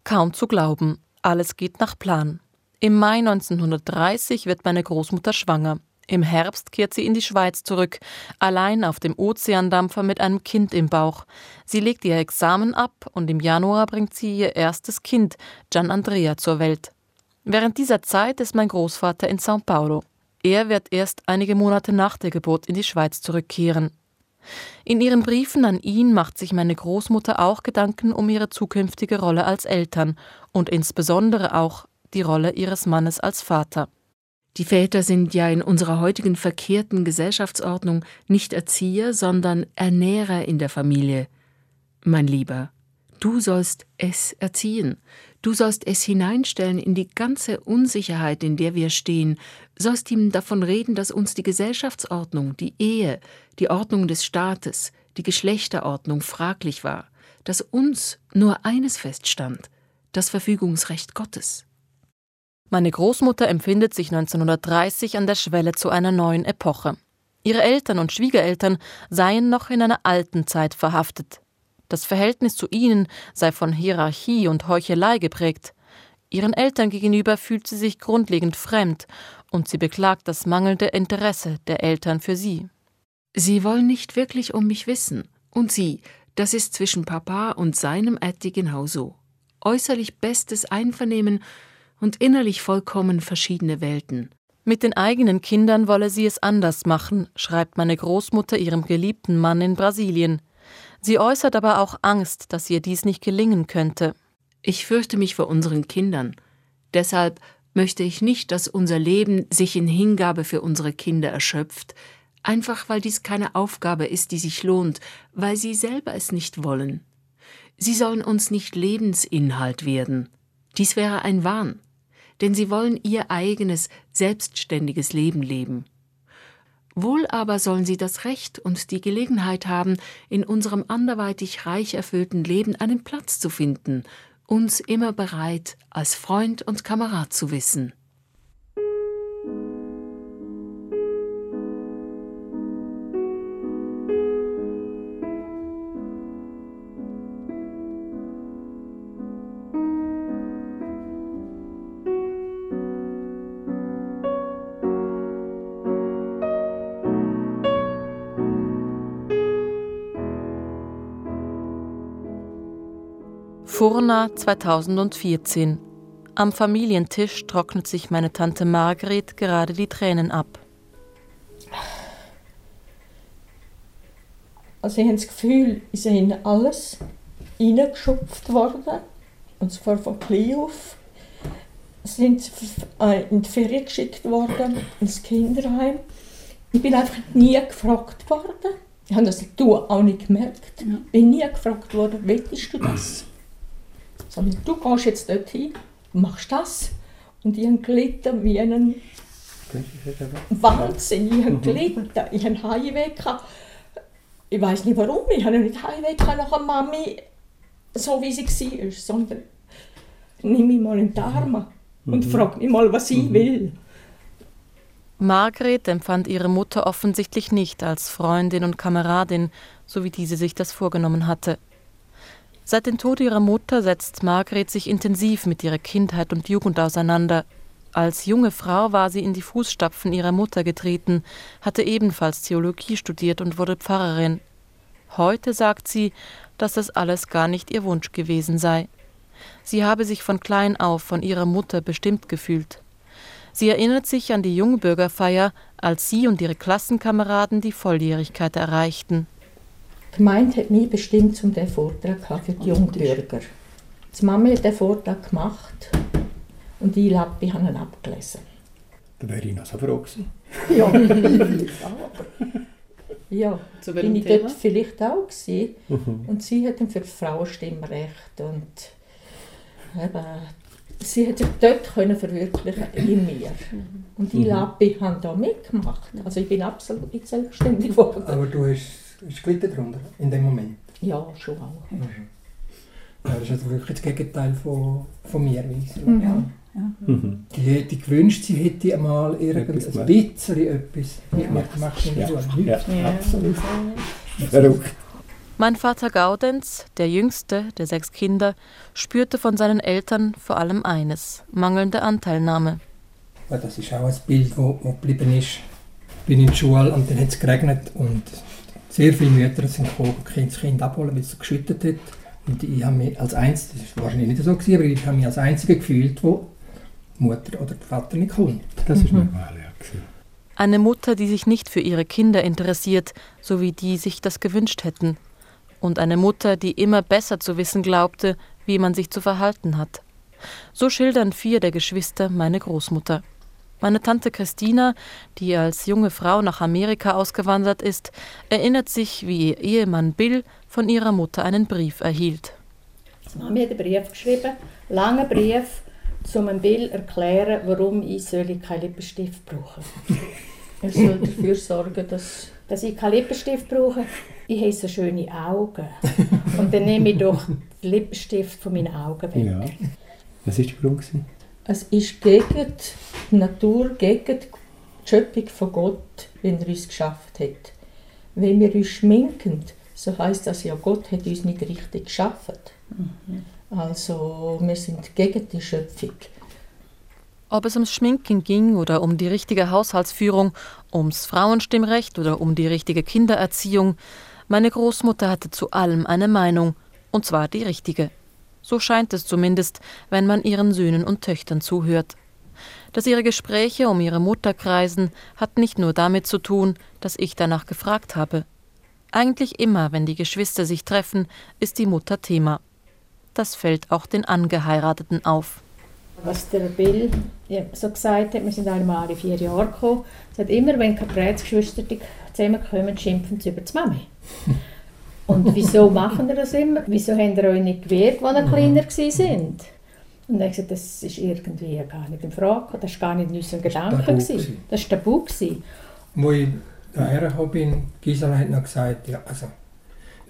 Kaum zu glauben, alles geht nach Plan. Im Mai 1930 wird meine Großmutter schwanger. Im Herbst kehrt sie in die Schweiz zurück, allein auf dem Ozeandampfer mit einem Kind im Bauch. Sie legt ihr Examen ab und im Januar bringt sie ihr erstes Kind, Gian Andrea, zur Welt. Während dieser Zeit ist mein Großvater in São Paulo. Er wird erst einige Monate nach der Geburt in die Schweiz zurückkehren. In ihren Briefen an ihn macht sich meine Großmutter auch Gedanken um ihre zukünftige Rolle als Eltern und insbesondere auch die Rolle ihres Mannes als Vater. Die Väter sind ja in unserer heutigen verkehrten Gesellschaftsordnung nicht Erzieher, sondern Ernährer in der Familie. Mein Lieber, du sollst es erziehen, Du sollst es hineinstellen in die ganze Unsicherheit, in der wir stehen, sollst ihm davon reden, dass uns die Gesellschaftsordnung, die Ehe, die Ordnung des Staates, die Geschlechterordnung fraglich war, dass uns nur eines feststand, das Verfügungsrecht Gottes. Meine Großmutter empfindet sich 1930 an der Schwelle zu einer neuen Epoche. Ihre Eltern und Schwiegereltern seien noch in einer alten Zeit verhaftet. Das Verhältnis zu ihnen sei von Hierarchie und Heuchelei geprägt. Ihren Eltern gegenüber fühlt sie sich grundlegend fremd und sie beklagt das mangelnde Interesse der Eltern für sie. Sie wollen nicht wirklich um mich wissen. Und sie, das ist zwischen Papa und seinem Etti genauso. Äußerlich bestes Einvernehmen und innerlich vollkommen verschiedene Welten. Mit den eigenen Kindern wolle sie es anders machen, schreibt meine Großmutter ihrem geliebten Mann in Brasilien. Sie äußert aber auch Angst, dass ihr dies nicht gelingen könnte. Ich fürchte mich vor unseren Kindern. Deshalb möchte ich nicht, dass unser Leben sich in Hingabe für unsere Kinder erschöpft, einfach weil dies keine Aufgabe ist, die sich lohnt, weil sie selber es nicht wollen. Sie sollen uns nicht Lebensinhalt werden. Dies wäre ein Wahn denn sie wollen ihr eigenes, selbstständiges Leben leben. Wohl aber sollen sie das Recht und die Gelegenheit haben, in unserem anderweitig reich erfüllten Leben einen Platz zu finden, uns immer bereit, als Freund und Kamerad zu wissen. Furna 2014. Am Familientisch trocknet sich meine Tante Margret gerade die Tränen ab. Also ich habe das Gefühl, ich sind in alles hineingeschupft worden. Und zwar von klein auf. Sind äh, in die Ferien geschickt worden, ins Kinderheim. Ich bin einfach nie gefragt worden. Ich habe das auch nicht gemerkt. Ich bin nie gefragt worden, willst du das? Sondern du gehst jetzt dorthin, machst das. Und ich habe gelitten wie einen Wahnsinn. Ich habe mhm. gelitten. Ich hatte Heimweh. Ich weiß nicht warum. Ich habe nicht Heimweh nach einer Mami, so wie sie war, sondern nimm mich mal in die Arme und mhm. frag mich mal, was ich mhm. will. Margret empfand ihre Mutter offensichtlich nicht als Freundin und Kameradin, so wie diese sich das vorgenommen hatte. Seit dem Tod ihrer Mutter setzt Margret sich intensiv mit ihrer Kindheit und Jugend auseinander. Als junge Frau war sie in die Fußstapfen ihrer Mutter getreten, hatte ebenfalls Theologie studiert und wurde Pfarrerin. Heute sagt sie, dass das alles gar nicht ihr Wunsch gewesen sei. Sie habe sich von klein auf von ihrer Mutter bestimmt gefühlt. Sie erinnert sich an die Jungbürgerfeier, als sie und ihre Klassenkameraden die Volljährigkeit erreichten. Die Gemeinde hat mich bestimmt zum diesen Vortrag für die Jungbürger. Die Mama hat den Vortrag gemacht und ich habe ihn abgelesen. Da wäre ich noch so froh gewesen. Ja, ja, so bin ich Thema? dort vielleicht auch gewesen. Mhm. Und sie hat dann für Frauenstimmrecht und eben, sie hat sich dort können verwirklichen in mir. Mhm. Und die mhm. Lappi haben da mitgemacht. Also ich bin absolut nicht selbstständig geworden. Aber du hast ist gelitten darunter, in dem Moment? Ja, schon auch. Mhm. Ja, das ist also wirklich das Gegenteil von, von mir. Mhm. Ja. Ja. Mhm. Die hätte gewünscht, sie hätte einmal irgendein bisschen etwas der Schule. Ja, ja, absolut. Verrückt. Mein Vater Gaudenz, der jüngste der sechs Kinder, spürte von seinen Eltern vor allem eines: mangelnde Anteilnahme. Ja, das ist auch ein Bild, das geblieben ist. Ich bin in der Schule und dann hat es geregnet und sehr viele Mütter sind gekommen, das Kind abholen, weil es geschüttet hat. Und ich habe mich als Einziger, das war wahrscheinlich nicht so, gewesen, aber ich habe mich als Einziger gefühlt, wo die Mutter oder der Vater nicht kommt. Das ist mhm. normal, ja. Eine Mutter, die sich nicht für ihre Kinder interessiert, so wie die sich das gewünscht hätten. Und eine Mutter, die immer besser zu wissen glaubte, wie man sich zu verhalten hat. So schildern vier der Geschwister meine Großmutter. Meine Tante Christina, die als junge Frau nach Amerika ausgewandert ist, erinnert sich, wie ihr Ehemann Bill von ihrer Mutter einen Brief erhielt. Die Mami hat einen Brief geschrieben, einen langen Brief, um dem Bill erklären, warum ich keinen Lippenstift brauche. er soll dafür sorgen, dass, dass ich keinen Lippenstift brauche. Ich habe so schöne Augen. Und dann nehme ich doch den Lippenstift von meinen Augen weg. Ja. Was war der Grund? Es ist gegen die Natur, gegen die Schöpfung von Gott, wenn er uns geschafft hat. Wenn wir uns schminken, so heißt das ja, Gott hat uns nicht richtig geschaffen. Mhm. Also wir sind gegen die Schöpfung. Ob es ums Schminken ging oder um die richtige Haushaltsführung, ums Frauenstimmrecht oder um die richtige Kindererziehung, meine Großmutter hatte zu allem eine Meinung, und zwar die richtige. So scheint es zumindest, wenn man ihren Söhnen und Töchtern zuhört. Dass ihre Gespräche um ihre Mutter kreisen, hat nicht nur damit zu tun, dass ich danach gefragt habe. Eigentlich immer, wenn die Geschwister sich treffen, ist die Mutter Thema. Das fällt auch den Angeheirateten auf. Was der Bill so gesagt hat, wir sind einmal alle vier Jahre gekommen, sagt immer, wenn Kaprätsgeschwister zusammenkommen, schimpfen sie über die Mami. Und wieso machen wir das immer? Wieso haben ihr euch nicht gewehrt, als ihr mhm. kleiner sind? Und dann gesagt, das ist irgendwie gar nicht in Frage, das war gar nicht in unserem Gedanken. Das war tabu. Als ich hierher gekommen bin, Gisela hat noch gesagt, ja, also,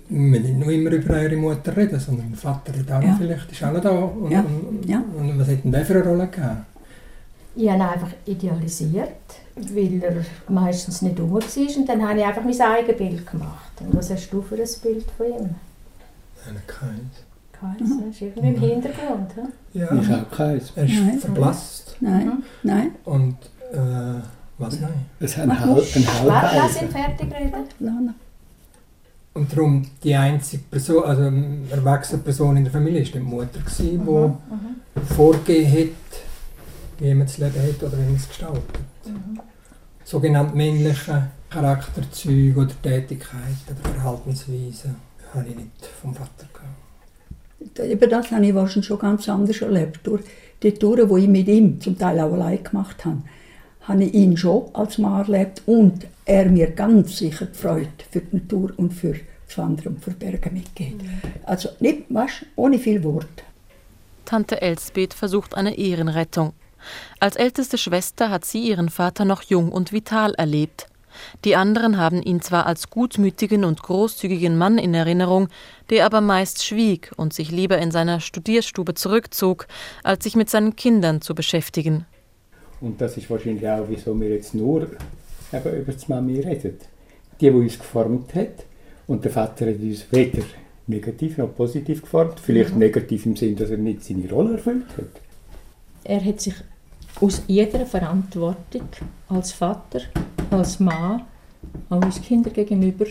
wir müssen nicht nur immer über eure Mutter reden, sondern der Vater da ja. vielleicht ist auch noch da. Und, ja. Und, ja. und was hat denn der für eine Rolle gehabt? Ich habe einfach idealisiert, weil er meistens nicht rum war. Und dann habe ich einfach mein eigenes Bild gemacht. Und was hast du für ein Bild von ihm? Nein, keins. Keins, mhm. ist irgendwie im Hintergrund. He? Ja, ich habe keins. Er ist Nein. verblasst. Nein, mhm. Nein. Und äh, was nein? Es ist ein, Hal ein Halbeisen. Lass ihn fertig reden. Und darum die einzige Person, also erwachsene Person in der Familie, war die Mutter, die mhm. mhm. vorgegeben hat, wie man das Leben hat oder wie man es gestaltet. Mhm. Sogenannte männliche Charakterzüge oder Tätigkeiten oder Verhaltensweisen habe ich nicht vom Vater gehabt. Über das habe ich wahrscheinlich schon ganz anders erlebt. Durch die Touren, die ich mit ihm zum Teil auch allein gemacht habe, habe ich ihn schon als Mann erlebt und er mir ganz sicher die Freude für die Natur und für das Wandern und für Berge mitgeht. Mhm. Also nicht, weißt, ohne viel Wort. Tante Elsbeth versucht eine Ehrenrettung. Als älteste Schwester hat sie ihren Vater noch jung und vital erlebt. Die anderen haben ihn zwar als gutmütigen und großzügigen Mann in Erinnerung, der aber meist schwieg und sich lieber in seiner Studierstube zurückzog, als sich mit seinen Kindern zu beschäftigen. Und das ist wahrscheinlich auch, wieso wir jetzt nur eben über die Mami reden. Die, die uns geformt hat. Und der Vater hat uns weder negativ noch positiv geformt. Vielleicht mhm. negativ im Sinn, dass er nicht seine Rolle erfüllt hat. Er hat sich aus jeder Verantwortung als Vater, als Mann, auch uns Kinder gegenüber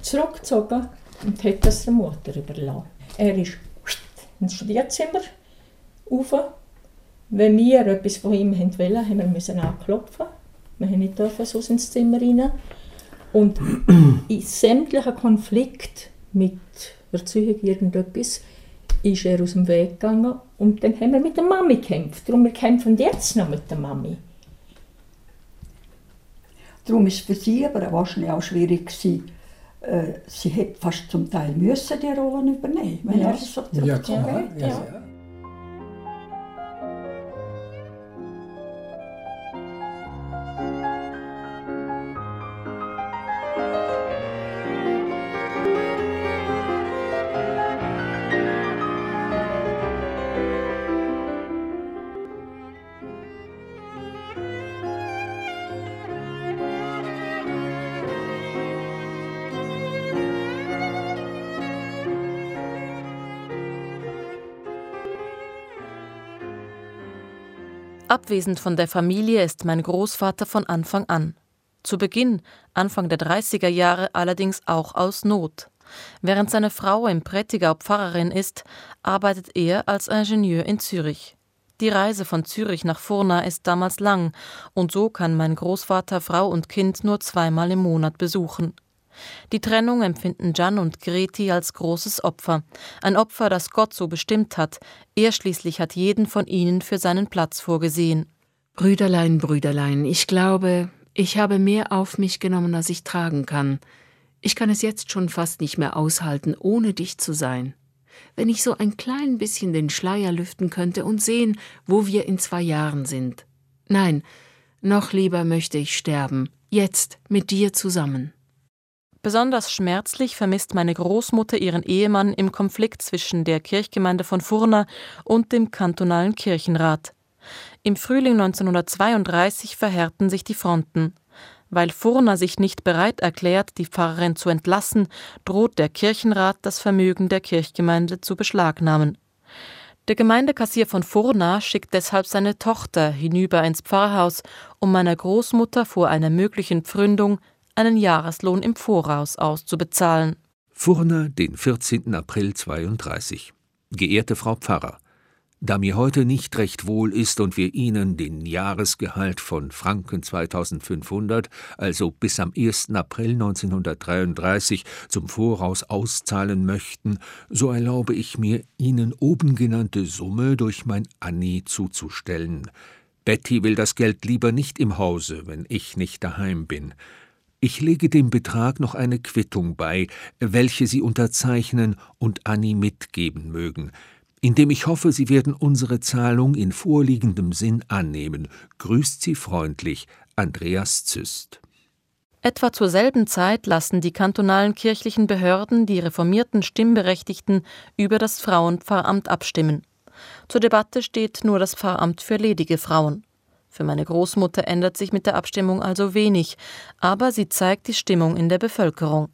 zurückgezogen und hat das der Mutter überlassen. Er ist ins Studierzimmer rauf. Wenn wir etwas von ihm wollen, haben wir müssen anklopfen. Wir haben nicht dürfen sonst ins Zimmer rein. Und in sämtlichen Konflikten mit Erziehung irgendetwas ist er aus dem Weg gegangen und dann haben wir mit der Mami gekämpft. Darum wir kämpfen jetzt noch mit der Mami. Darum ist es für sie aber wahrscheinlich auch schwierig gewesen, äh, sie hätte fast zum Teil müssen die Rollen übernehmen, wenn ja. er so ja, klar. Ja. ja. Abwesend von der Familie ist mein Großvater von Anfang an. Zu Beginn, Anfang der 30er Jahre, allerdings auch aus Not. Während seine Frau im Prättigau Pfarrerin ist, arbeitet er als Ingenieur in Zürich. Die Reise von Zürich nach Furna ist damals lang, und so kann mein Großvater Frau und Kind nur zweimal im Monat besuchen. Die Trennung empfinden Jan und Greti als großes Opfer, ein Opfer, das Gott so bestimmt hat. Er schließlich hat jeden von ihnen für seinen Platz vorgesehen. Brüderlein, Brüderlein, ich glaube, ich habe mehr auf mich genommen, als ich tragen kann. Ich kann es jetzt schon fast nicht mehr aushalten, ohne dich zu sein. Wenn ich so ein klein bisschen den Schleier lüften könnte und sehen, wo wir in zwei Jahren sind. Nein, noch lieber möchte ich sterben, jetzt mit dir zusammen. Besonders schmerzlich vermisst meine Großmutter ihren Ehemann im Konflikt zwischen der Kirchgemeinde von Furna und dem kantonalen Kirchenrat. Im Frühling 1932 verhärten sich die Fronten. Weil Furner sich nicht bereit erklärt, die Pfarrerin zu entlassen, droht der Kirchenrat, das Vermögen der Kirchgemeinde zu beschlagnahmen. Der Gemeindekassier von Furna schickt deshalb seine Tochter hinüber ins Pfarrhaus, um meiner Großmutter vor einer möglichen Pfründung einen Jahreslohn im Voraus auszubezahlen. Furna, den 14. April 32. Geehrte Frau Pfarrer, da mir heute nicht recht wohl ist und wir Ihnen den Jahresgehalt von Franken 2500, also bis am 1. April 1933 zum Voraus auszahlen möchten, so erlaube ich mir, Ihnen oben genannte Summe durch mein Anni zuzustellen. Betty will das Geld lieber nicht im Hause, wenn ich nicht daheim bin. Ich lege dem Betrag noch eine Quittung bei, welche Sie unterzeichnen und Anni mitgeben mögen indem ich hoffe, Sie werden unsere Zahlung in vorliegendem Sinn annehmen. Grüßt Sie freundlich, Andreas Züst. Etwa zur selben Zeit lassen die kantonalen kirchlichen Behörden die reformierten Stimmberechtigten über das Frauenpfarramt abstimmen. Zur Debatte steht nur das Pfarramt für ledige Frauen. Für meine Großmutter ändert sich mit der Abstimmung also wenig, aber sie zeigt die Stimmung in der Bevölkerung.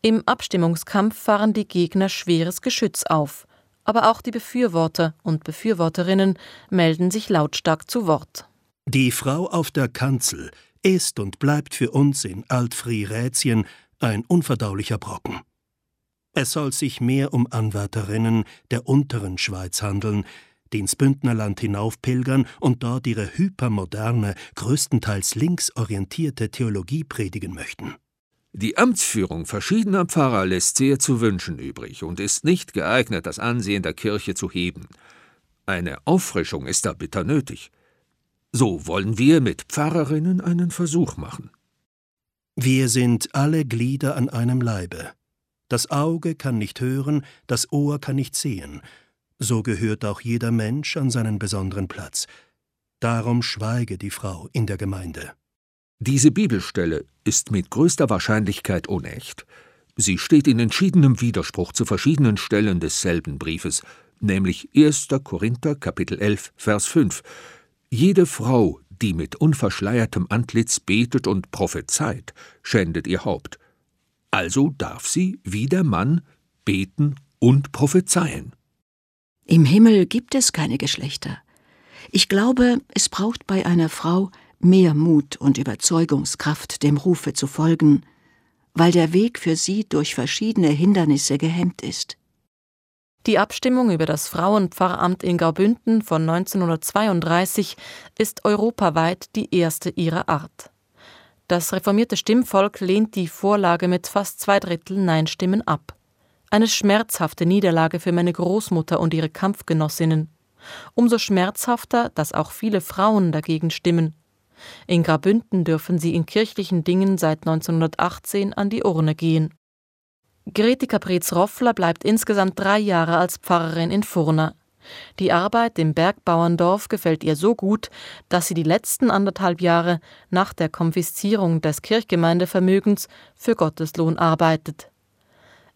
Im Abstimmungskampf fahren die Gegner schweres Geschütz auf aber auch die Befürworter und Befürworterinnen melden sich lautstark zu Wort. Die Frau auf der Kanzel ist und bleibt für uns in Altfrie-Rätien ein unverdaulicher Brocken. Es soll sich mehr um Anwärterinnen der unteren Schweiz handeln, ins Bündnerland hinaufpilgern und dort ihre hypermoderne, größtenteils linksorientierte Theologie predigen möchten. Die Amtsführung verschiedener Pfarrer lässt sehr zu wünschen übrig und ist nicht geeignet, das Ansehen der Kirche zu heben. Eine Auffrischung ist da bitter nötig. So wollen wir mit Pfarrerinnen einen Versuch machen. Wir sind alle Glieder an einem Leibe. Das Auge kann nicht hören, das Ohr kann nicht sehen. So gehört auch jeder Mensch an seinen besonderen Platz. Darum schweige die Frau in der Gemeinde. Diese Bibelstelle ist mit größter Wahrscheinlichkeit unecht. Sie steht in entschiedenem Widerspruch zu verschiedenen Stellen desselben Briefes, nämlich 1. Korinther Kapitel 11 Vers 5. Jede Frau, die mit unverschleiertem Antlitz betet und prophezeit, schändet ihr Haupt. Also darf sie, wie der Mann, beten und prophezeien. Im Himmel gibt es keine Geschlechter. Ich glaube, es braucht bei einer Frau mehr Mut und Überzeugungskraft, dem Rufe zu folgen, weil der Weg für sie durch verschiedene Hindernisse gehemmt ist. Die Abstimmung über das Frauenpfarramt in Graubünden von 1932 ist europaweit die erste ihrer Art. Das reformierte Stimmvolk lehnt die Vorlage mit fast zwei Drittel Nein-Stimmen ab. Eine schmerzhafte Niederlage für meine Großmutter und ihre Kampfgenossinnen. Umso schmerzhafter, dass auch viele Frauen dagegen stimmen. In Grabünden dürfen sie in kirchlichen Dingen seit 1918 an die Urne gehen. Grete Caprez-Roffler bleibt insgesamt drei Jahre als Pfarrerin in Furna. Die Arbeit im Bergbauerndorf gefällt ihr so gut, dass sie die letzten anderthalb Jahre nach der Konfiszierung des Kirchgemeindevermögens für Gotteslohn arbeitet.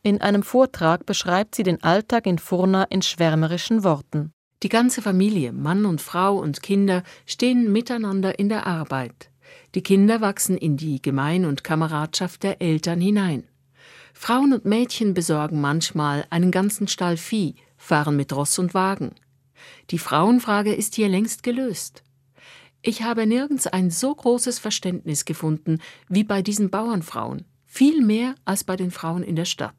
In einem Vortrag beschreibt sie den Alltag in Furna in schwärmerischen Worten. Die ganze Familie, Mann und Frau und Kinder stehen miteinander in der Arbeit. Die Kinder wachsen in die Gemein- und Kameradschaft der Eltern hinein. Frauen und Mädchen besorgen manchmal einen ganzen Stall Vieh, fahren mit Ross und Wagen. Die Frauenfrage ist hier längst gelöst. Ich habe nirgends ein so großes Verständnis gefunden wie bei diesen Bauernfrauen, viel mehr als bei den Frauen in der Stadt.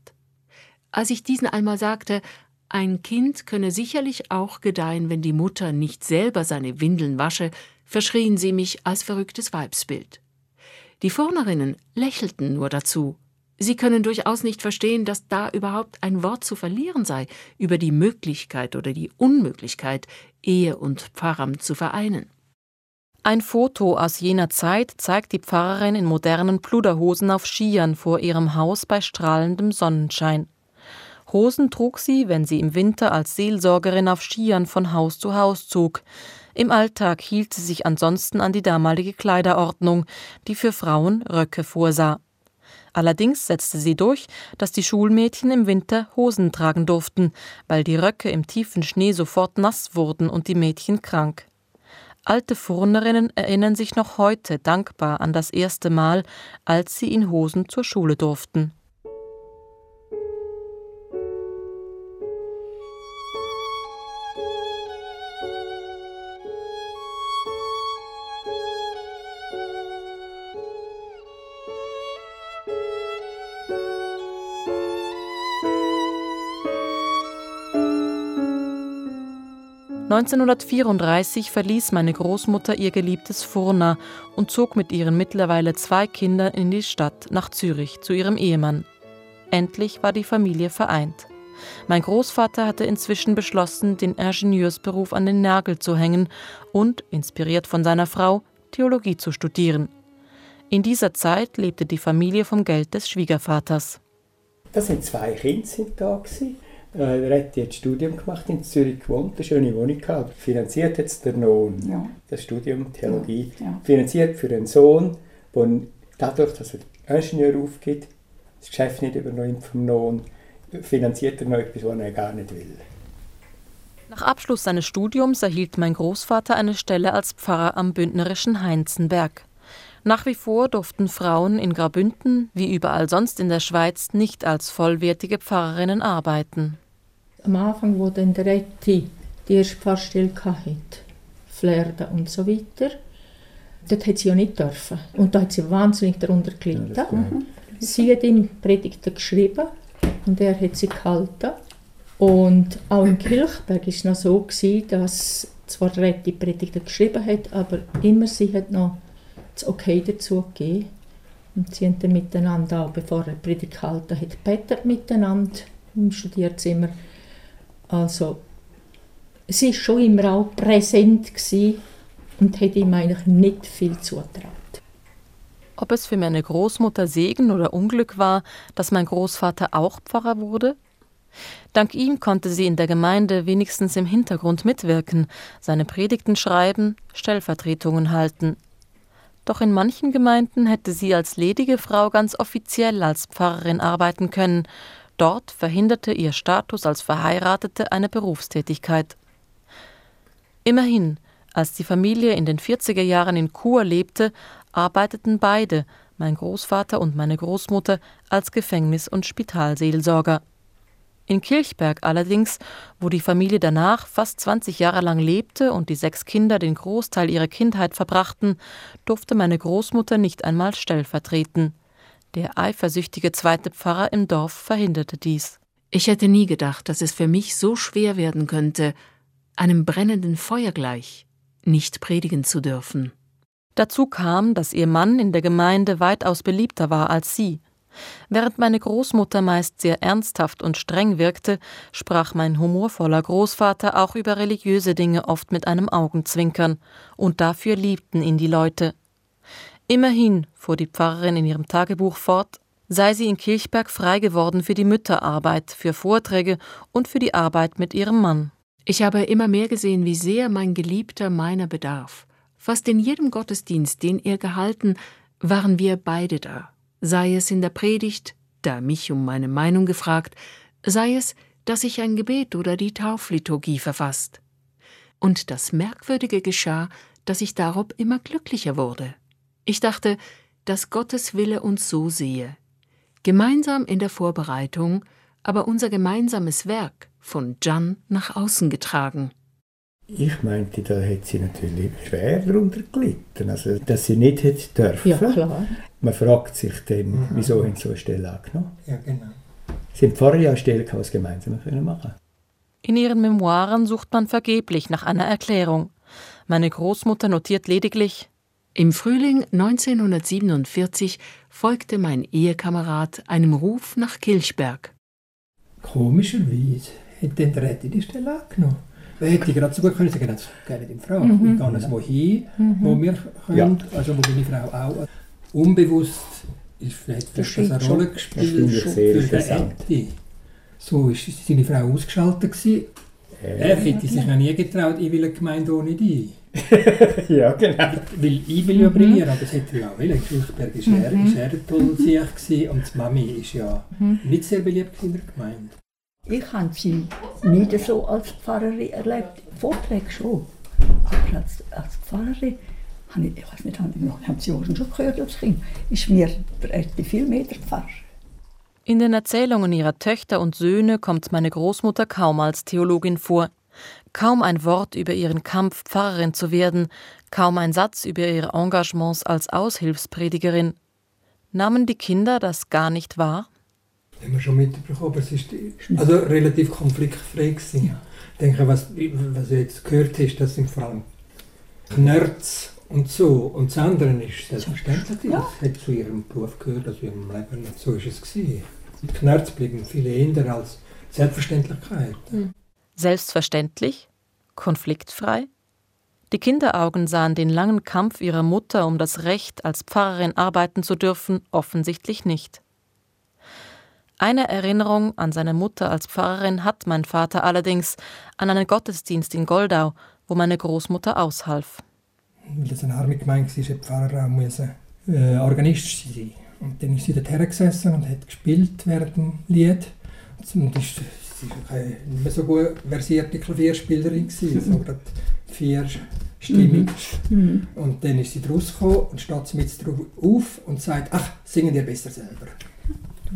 Als ich diesen einmal sagte, ein Kind könne sicherlich auch gedeihen, wenn die Mutter nicht selber seine Windeln wasche, verschrien sie mich als verrücktes Weibsbild. Die Vornerinnen lächelten nur dazu. Sie können durchaus nicht verstehen, dass da überhaupt ein Wort zu verlieren sei über die Möglichkeit oder die Unmöglichkeit, Ehe und Pfarramt zu vereinen. Ein Foto aus jener Zeit zeigt die Pfarrerin in modernen Pluderhosen auf Skiern vor ihrem Haus bei strahlendem Sonnenschein. Hosen trug sie, wenn sie im Winter als Seelsorgerin auf Skiern von Haus zu Haus zog. Im Alltag hielt sie sich ansonsten an die damalige Kleiderordnung, die für Frauen Röcke vorsah. Allerdings setzte sie durch, dass die Schulmädchen im Winter Hosen tragen durften, weil die Röcke im tiefen Schnee sofort nass wurden und die Mädchen krank. Alte Furnerinnen erinnern sich noch heute dankbar an das erste Mal, als sie in Hosen zur Schule durften. 1934 verließ meine Großmutter ihr geliebtes Furna und zog mit ihren mittlerweile zwei Kindern in die Stadt nach Zürich zu ihrem Ehemann. Endlich war die Familie vereint. Mein Großvater hatte inzwischen beschlossen, den Ingenieursberuf an den Nagel zu hängen und, inspiriert von seiner Frau, Theologie zu studieren. In dieser Zeit lebte die Familie vom Geld des Schwiegervaters. Das sind zwei Kinder sind da gewesen. Äh, er hat jetzt Studium gemacht, in Zürich gewohnt, eine schöne Wohnung gehabt. Finanziert jetzt der Nohn, ja. das Studium Theologie. Ja. Ja. Finanziert für einen Sohn, der dadurch, dass er Ingenieur aufgibt, das Geschäft nicht übernimmt vom Nohn, finanziert er noch etwas, was er gar nicht will. Nach Abschluss seines Studiums erhielt mein Großvater eine Stelle als Pfarrer am bündnerischen Heinzenberg. Nach wie vor durften Frauen in Graubünden, wie überall sonst in der Schweiz, nicht als vollwertige Pfarrerinnen arbeiten am Anfang, wo dann der Retti die erste Pfarrstelle hatte, Flerden und so weiter, dort hat sie ja nicht dürfen. Und da hat sie wahnsinnig darunter gelitten. Ja, mhm. sie hat ihm Predigten geschrieben und er hat sie gehalten. Und auch in Kilchberg war es noch so, gewesen, dass zwar Retti Predigten geschrieben hat, aber immer sie hat noch das Okay dazu gegeben. Und sie haben dann miteinander, auch bevor er Predigt gehalten hat, betet miteinander im Studierzimmer. Also, sie war schon immer auch präsent und hat ihm eigentlich nicht viel zutraut. Ob es für meine Großmutter Segen oder Unglück war, dass mein Großvater auch Pfarrer wurde? Dank ihm konnte sie in der Gemeinde wenigstens im Hintergrund mitwirken, seine Predigten schreiben, Stellvertretungen halten. Doch in manchen Gemeinden hätte sie als ledige Frau ganz offiziell als Pfarrerin arbeiten können, Dort verhinderte ihr Status als Verheiratete eine Berufstätigkeit. Immerhin, als die Familie in den 40er Jahren in Chur lebte, arbeiteten beide, mein Großvater und meine Großmutter, als Gefängnis- und Spitalseelsorger. In Kirchberg allerdings, wo die Familie danach fast 20 Jahre lang lebte und die sechs Kinder den Großteil ihrer Kindheit verbrachten, durfte meine Großmutter nicht einmal stellvertreten. Der eifersüchtige zweite Pfarrer im Dorf verhinderte dies. Ich hätte nie gedacht, dass es für mich so schwer werden könnte, einem brennenden Feuer gleich nicht predigen zu dürfen. Dazu kam, dass ihr Mann in der Gemeinde weitaus beliebter war als sie. Während meine Großmutter meist sehr ernsthaft und streng wirkte, sprach mein humorvoller Großvater auch über religiöse Dinge oft mit einem Augenzwinkern, und dafür liebten ihn die Leute. Immerhin, fuhr die Pfarrerin in ihrem Tagebuch fort, sei sie in Kirchberg frei geworden für die Mütterarbeit, für Vorträge und für die Arbeit mit ihrem Mann. Ich habe immer mehr gesehen, wie sehr mein Geliebter meiner bedarf. Fast in jedem Gottesdienst, den er gehalten, waren wir beide da. Sei es in der Predigt, da mich um meine Meinung gefragt, sei es, dass ich ein Gebet oder die Taufliturgie verfasst. Und das Merkwürdige geschah, dass ich darob immer glücklicher wurde. Ich dachte, dass Gottes Wille uns so sehe. Gemeinsam in der Vorbereitung, aber unser gemeinsames Werk von Jan nach außen getragen. Ich meinte, da hätte sie natürlich schwer darunter gelitten, also dass sie nicht hätte dürfen. Ja, klar. Man fragt sich dann, mhm. wieso haben sie so eine Stelle angenommen? Ja, genau. Sie haben vorher ja eine Stelle gehabt, was gemeinsam machen In ihren Memoiren sucht man vergeblich nach einer Erklärung. Meine Großmutter notiert lediglich, im Frühling 1947 folgte mein Ehekamerad einem Ruf nach Kilchberg. Komischerweise hat dann der Retter die Stelle angenommen. Wer hätte gerade so gut können sagen, das gerne die Frau. Mhm. Ich gehe es wohin, mhm. wo wir können, ja. also wo meine Frau auch unbewusst ist vielleicht das eine Rolle gespielt für den Etti. So war seine Frau ausgeschaltet gewesen. Er hätte sich ja nie getraut, ich will eine Gemeinde ohne dich. ja, genau. Weil ich will ja brillieren, aber das hätte er auch wollen. In Schulsberg war er, ist er toller Sieg und die Mami ist ja nicht sehr beliebt in der Gemeinde. Ich habe sie nicht so als Pfarrerin erlebt. Vorträge schon. Aber als, als Pfarrerin habe ich, ich weiß nicht, habe ich noch, haben Sie auch schon gehört als Kind, ist mir der Etti viel mehr der Pfarrer. In den Erzählungen ihrer Töchter und Söhne kommt meine Großmutter kaum als Theologin vor. Kaum ein Wort über ihren Kampf, Pfarrerin zu werden, kaum ein Satz über ihre Engagements als Aushilfspredigerin. Nahmen die Kinder das gar nicht wahr? Haben wir schon mitbekommen, aber es ist also relativ konfliktfrei gewesen. Ich denke, was, was du jetzt gehört hast, das sind vor allem Nerds und so. Und das andere ist selbstverständlich, ja. das hat zu ihrem Beruf gehört, also ihrem Leben. Und so ist es gewesen. Die Knarz blieben viel eher als Selbstverständlichkeit. Hm. Selbstverständlich? Konfliktfrei? Die Kinderaugen sahen den langen Kampf ihrer Mutter um das Recht, als Pfarrerin arbeiten zu dürfen, offensichtlich nicht. Eine Erinnerung an seine Mutter als Pfarrerin hat mein Vater allerdings an einen Gottesdienst in Goldau, wo meine Großmutter aushalf. Weil das eine arme Gemeinde war, der Pfarrer auch müssen, äh, Organist sein. Und dann ist sie dort hergesessen und hat gespielt während dem Lied. Und ist, sie war keine nicht mehr so gut versierte Klavierspielerin, gewesen, so gerade vierstimmig. Mhm. Und dann ist sie rausgekommen und steht mit drauf auf und sagt, ach, singen dir besser selber.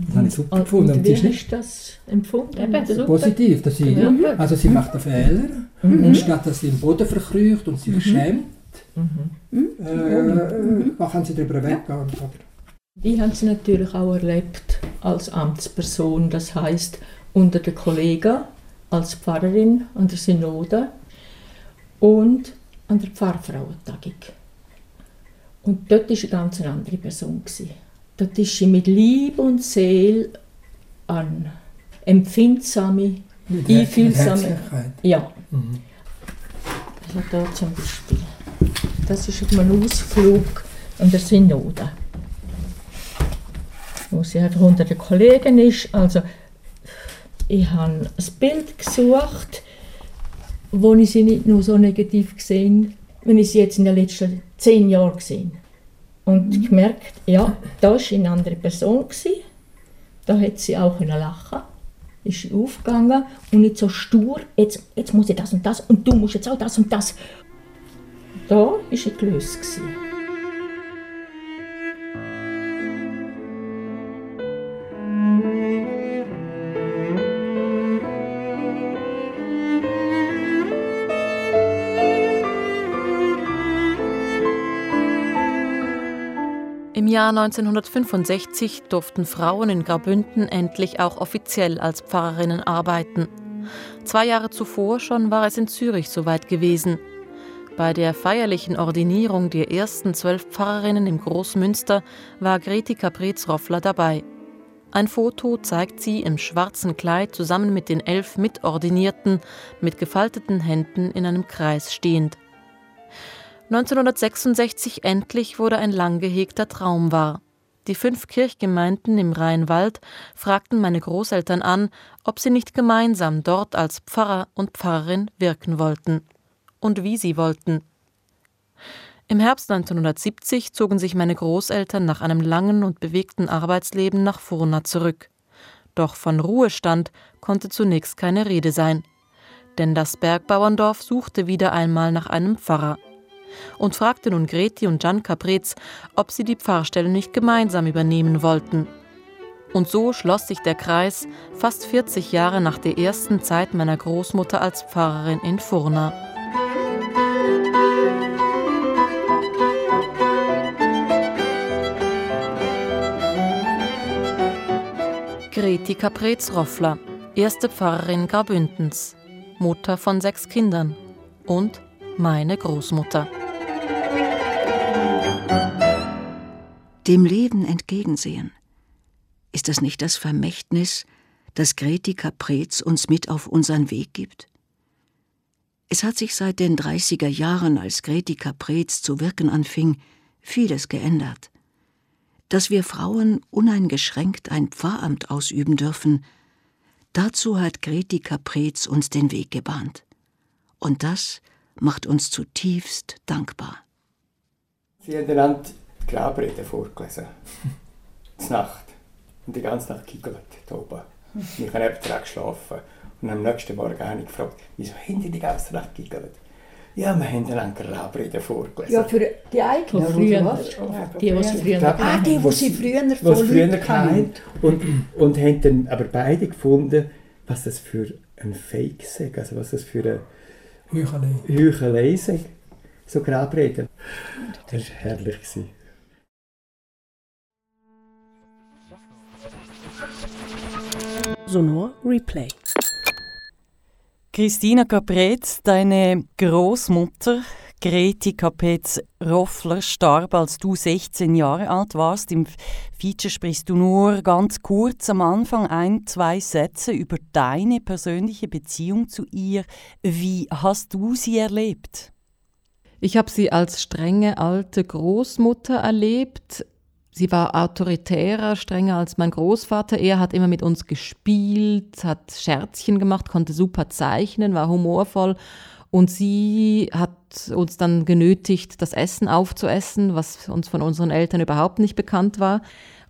Das habe ich super und, gefunden. Und wie hast du das empfunden? Eben, Positiv. Dass sie, ja. Also sie macht einen Fehler mhm. und statt dass sie im Boden verkrücht und sich mhm. schämt, mhm. Äh, machen sie darüber weg. Ja. Ich habe sie natürlich auch erlebt als Amtsperson, das heißt unter den Kollegen, als Pfarrerin an der Synode und an der Pfarrfrauentagung. Und dort war eine ganz andere Person. Dort ist sie mit Liebe und Seele an empfindsame, mit einfühlsame. Ja. Mhm. Also da zum Beispiel. Das ist ein Ausflug an der Synode wo sie unter den Kollegen ist. Also ich habe ein Bild gesucht, wo ich sie nicht nur so negativ gesehen, wenn ich sie jetzt in den letzten zehn Jahren gesehen und mhm. gemerkt, ja, da war eine andere Person gewesen. Da hätte sie auch lachen ist sie aufgegangen und nicht so stur, jetzt, jetzt muss ich das und das und du musst jetzt auch das und das. Da war sie gelöst. Gewesen. Jahr 1965 durften Frauen in Graubünden endlich auch offiziell als Pfarrerinnen arbeiten. Zwei Jahre zuvor schon war es in Zürich soweit gewesen. Bei der feierlichen Ordinierung der ersten zwölf Pfarrerinnen im Großmünster war Greti Caprez-Roffler dabei. Ein Foto zeigt sie im schwarzen Kleid zusammen mit den elf Mitordinierten mit gefalteten Händen in einem Kreis stehend. 1966 endlich wurde ein lang gehegter Traum wahr. Die fünf Kirchgemeinden im Rheinwald fragten meine Großeltern an, ob sie nicht gemeinsam dort als Pfarrer und Pfarrerin wirken wollten. Und wie sie wollten. Im Herbst 1970 zogen sich meine Großeltern nach einem langen und bewegten Arbeitsleben nach Furna zurück. Doch von Ruhestand konnte zunächst keine Rede sein. Denn das Bergbauerndorf suchte wieder einmal nach einem Pfarrer und fragte nun Greti und Jan Caprez, ob sie die Pfarrstelle nicht gemeinsam übernehmen wollten. Und so schloss sich der Kreis fast 40 Jahre nach der ersten Zeit meiner Großmutter als Pfarrerin in Furna. Greti Caprez-Roffler, erste Pfarrerin Graubündens, Mutter von sechs Kindern und meine Großmutter. Dem Leben entgegensehen. Ist das nicht das Vermächtnis, das Greti Caprez uns mit auf unseren Weg gibt? Es hat sich seit den 30er Jahren, als Greti Caprez zu wirken anfing, vieles geändert. Dass wir Frauen uneingeschränkt ein Pfarramt ausüben dürfen, Dazu hat Greti Caprez uns den Weg gebahnt. Und das macht uns zutiefst dankbar. Sie haben einander die Grabrede vorgelesen. Zur Nacht. Und die ganze Nacht giggelt da oben. Ich habe neben dran geschlafen. Und am nächsten Morgen habe ich gefragt, wieso haben die die ganze Nacht giggelt? Ja, wir haben eine Grabrede vorgelesen. Ja, für die eigenen, Von früher. was? Die, die sie früher Ah, die, die sie früher was von früher hatten. Und, und haben dann aber beide gefunden, was das für ein Fake sei, also was das für eine Heuchelei. Heuchelei. So Grabreden. Das war herrlich. Sonor Replay. Christina Caprez, deine Großmutter Greti Capetz-Roffler starb, als du 16 Jahre alt warst. Im Feature sprichst du nur ganz kurz am Anfang ein, zwei Sätze über deine persönliche Beziehung zu ihr. Wie hast du sie erlebt? Ich habe sie als strenge alte Großmutter erlebt. Sie war autoritärer, strenger als mein Großvater. Er hat immer mit uns gespielt, hat Scherzchen gemacht, konnte super zeichnen, war humorvoll. Und sie hat uns dann genötigt, das Essen aufzuessen, was uns von unseren Eltern überhaupt nicht bekannt war.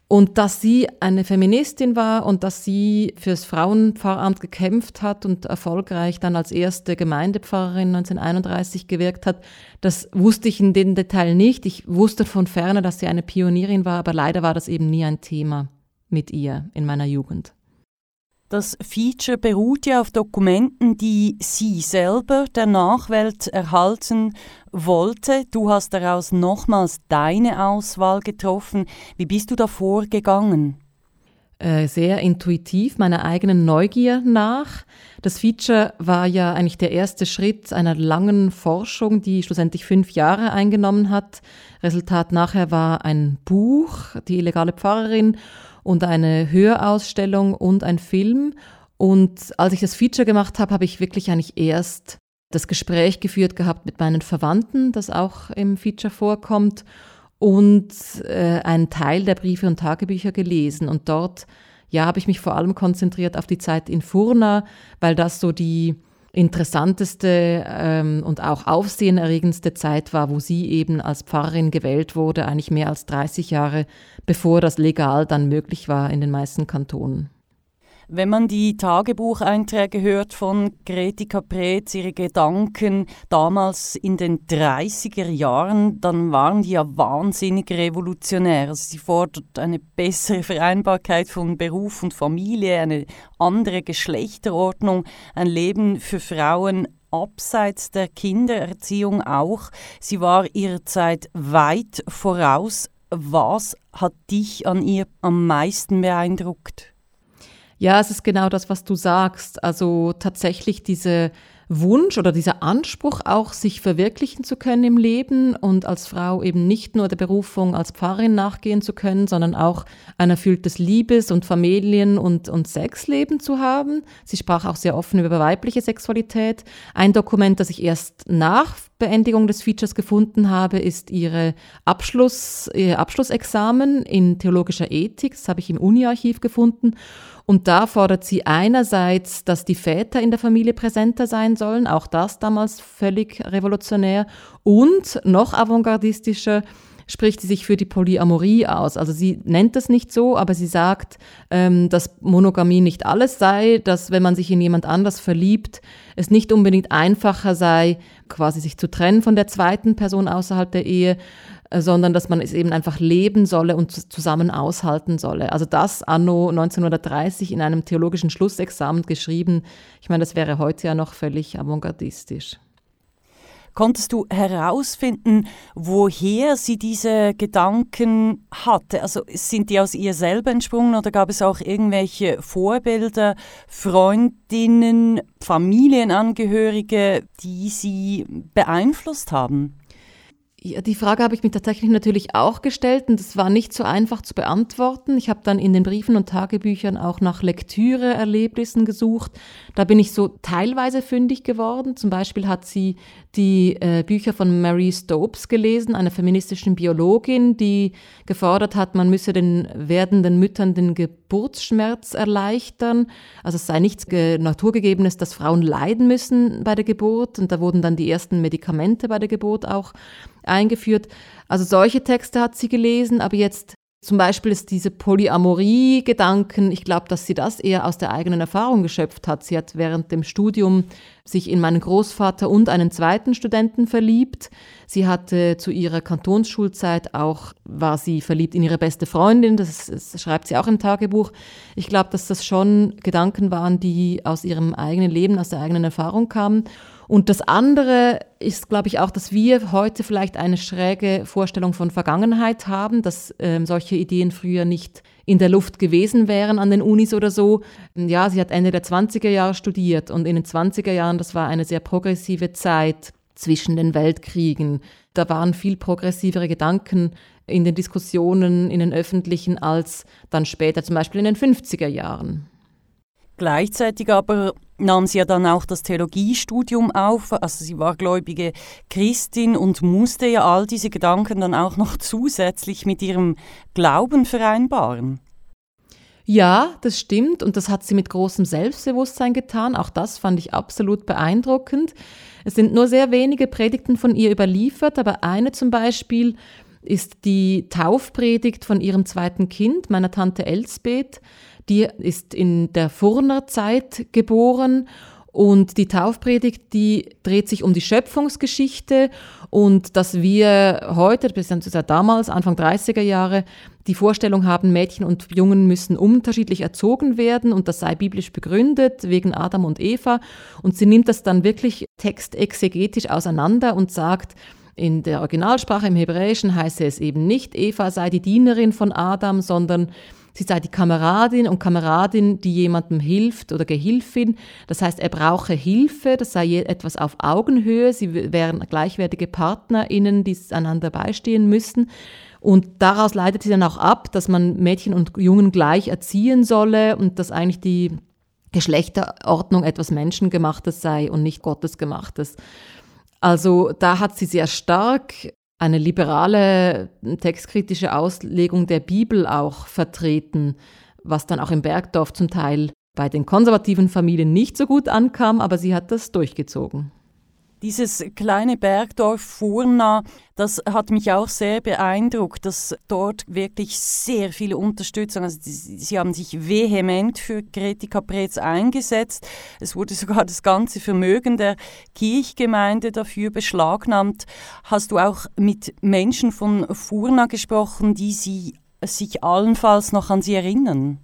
Und dass sie eine Feministin war und dass sie fürs Frauenpfarramt gekämpft hat und erfolgreich dann als erste Gemeindepfarrerin 1931 gewirkt hat, das wusste ich in dem Detail nicht. Ich wusste von ferne, dass sie eine Pionierin war, aber leider war das eben nie ein Thema mit ihr in meiner Jugend. Das Feature beruht ja auf Dokumenten, die sie selber der Nachwelt erhalten wollte. Du hast daraus nochmals deine Auswahl getroffen. Wie bist du da vorgegangen? Äh, sehr intuitiv meiner eigenen Neugier nach. Das Feature war ja eigentlich der erste Schritt einer langen Forschung, die schlussendlich fünf Jahre eingenommen hat. Resultat nachher war ein Buch, Die illegale Pfarrerin und eine Hörausstellung und ein Film. Und als ich das Feature gemacht habe, habe ich wirklich eigentlich erst das Gespräch geführt gehabt mit meinen Verwandten, das auch im Feature vorkommt, und äh, einen Teil der Briefe und Tagebücher gelesen. Und dort, ja, habe ich mich vor allem konzentriert auf die Zeit in Furna, weil das so die interessanteste ähm, und auch aufsehenerregendste Zeit war, wo sie eben als Pfarrerin gewählt wurde, eigentlich mehr als 30 Jahre bevor das legal dann möglich war in den meisten Kantonen. Wenn man die Tagebucheinträge hört von Greti Caprez, ihre Gedanken damals in den 30er Jahren, dann waren die ja wahnsinnig revolutionär. Also sie fordert eine bessere Vereinbarkeit von Beruf und Familie, eine andere Geschlechterordnung, ein Leben für Frauen abseits der Kindererziehung auch. Sie war ihrer Zeit weit voraus. Was hat dich an ihr am meisten beeindruckt? Ja, es ist genau das, was du sagst. Also tatsächlich diese Wunsch oder dieser Anspruch auch, sich verwirklichen zu können im Leben und als Frau eben nicht nur der Berufung als Pfarrerin nachgehen zu können, sondern auch ein erfülltes Liebes- und Familien- und, und Sexleben zu haben. Sie sprach auch sehr offen über weibliche Sexualität. Ein Dokument, das ich erst nach Beendigung des Features gefunden habe, ist ihre Abschluss, ihr Abschlussexamen in theologischer Ethik. Das habe ich im Uni-Archiv gefunden. Und da fordert sie einerseits, dass die Väter in der Familie präsenter sein sollen, auch das damals völlig revolutionär, und noch avantgardistischer spricht sie sich für die Polyamorie aus. Also sie nennt es nicht so, aber sie sagt, ähm, dass Monogamie nicht alles sei, dass wenn man sich in jemand anders verliebt, es nicht unbedingt einfacher sei, quasi sich zu trennen von der zweiten Person außerhalb der Ehe, äh, sondern dass man es eben einfach leben solle und zusammen aushalten solle. Also das anno 1930 in einem theologischen Schlussexamen geschrieben, ich meine, das wäre heute ja noch völlig avantgardistisch. Konntest du herausfinden, woher sie diese Gedanken hatte? Also sind die aus ihr selber entsprungen oder gab es auch irgendwelche Vorbilder, Freundinnen, Familienangehörige, die sie beeinflusst haben? Ja, die Frage habe ich mir tatsächlich natürlich auch gestellt und es war nicht so einfach zu beantworten. Ich habe dann in den Briefen und Tagebüchern auch nach Lektüreerlebnissen gesucht. Da bin ich so teilweise fündig geworden. Zum Beispiel hat sie die äh, Bücher von Mary Stopes gelesen, einer feministischen Biologin, die gefordert hat, man müsse den werdenden Müttern den Geburtsschmerz erleichtern. Also es sei nichts Naturgegebenes, dass Frauen leiden müssen bei der Geburt. Und da wurden dann die ersten Medikamente bei der Geburt auch eingeführt. Also solche Texte hat sie gelesen, aber jetzt zum Beispiel ist diese Polyamorie-Gedanken, ich glaube, dass sie das eher aus der eigenen Erfahrung geschöpft hat. Sie hat während dem Studium sich in meinen Großvater und einen zweiten Studenten verliebt. Sie hatte zu ihrer Kantonsschulzeit auch, war sie verliebt in ihre beste Freundin, das, das schreibt sie auch im Tagebuch. Ich glaube, dass das schon Gedanken waren, die aus ihrem eigenen Leben, aus der eigenen Erfahrung kamen. Und das andere ist, glaube ich, auch, dass wir heute vielleicht eine schräge Vorstellung von Vergangenheit haben, dass ähm, solche Ideen früher nicht in der Luft gewesen wären an den Unis oder so. Ja, sie hat Ende der 20er Jahre studiert und in den 20er Jahren, das war eine sehr progressive Zeit zwischen den Weltkriegen. Da waren viel progressivere Gedanken in den Diskussionen, in den öffentlichen, als dann später, zum Beispiel in den 50er Jahren. Gleichzeitig aber nahm sie ja dann auch das Theologiestudium auf. Also sie war gläubige Christin und musste ja all diese Gedanken dann auch noch zusätzlich mit ihrem Glauben vereinbaren. Ja, das stimmt und das hat sie mit großem Selbstbewusstsein getan. Auch das fand ich absolut beeindruckend. Es sind nur sehr wenige Predigten von ihr überliefert, aber eine zum Beispiel ist die Taufpredigt von ihrem zweiten Kind, meiner Tante Elsbeth. Die ist in der Furnerzeit geboren und die Taufpredigt, die dreht sich um die Schöpfungsgeschichte und dass wir heute, beziehungsweise damals, Anfang 30er Jahre, die Vorstellung haben, Mädchen und Jungen müssen unterschiedlich erzogen werden und das sei biblisch begründet wegen Adam und Eva. Und sie nimmt das dann wirklich textexegetisch auseinander und sagt, in der Originalsprache im Hebräischen heiße es eben nicht, Eva sei die Dienerin von Adam, sondern Sie sei die Kameradin und Kameradin, die jemandem hilft oder Gehilfin. Das heißt, er brauche Hilfe, das sei etwas auf Augenhöhe. Sie wären gleichwertige PartnerInnen, die einander beistehen müssen. Und daraus leitet sie dann auch ab, dass man Mädchen und Jungen gleich erziehen solle und dass eigentlich die Geschlechterordnung etwas Menschengemachtes sei und nicht Gottesgemachtes. Also da hat sie sehr stark eine liberale textkritische Auslegung der Bibel auch vertreten, was dann auch im Bergdorf zum Teil bei den konservativen Familien nicht so gut ankam, aber sie hat das durchgezogen. Dieses kleine Bergdorf Furna, das hat mich auch sehr beeindruckt, dass dort wirklich sehr viele Unterstützung, also die, sie haben sich vehement für Greti Caprez eingesetzt. Es wurde sogar das ganze Vermögen der Kirchgemeinde dafür beschlagnahmt. Hast du auch mit Menschen von Furna gesprochen, die sie, sich allenfalls noch an sie erinnern?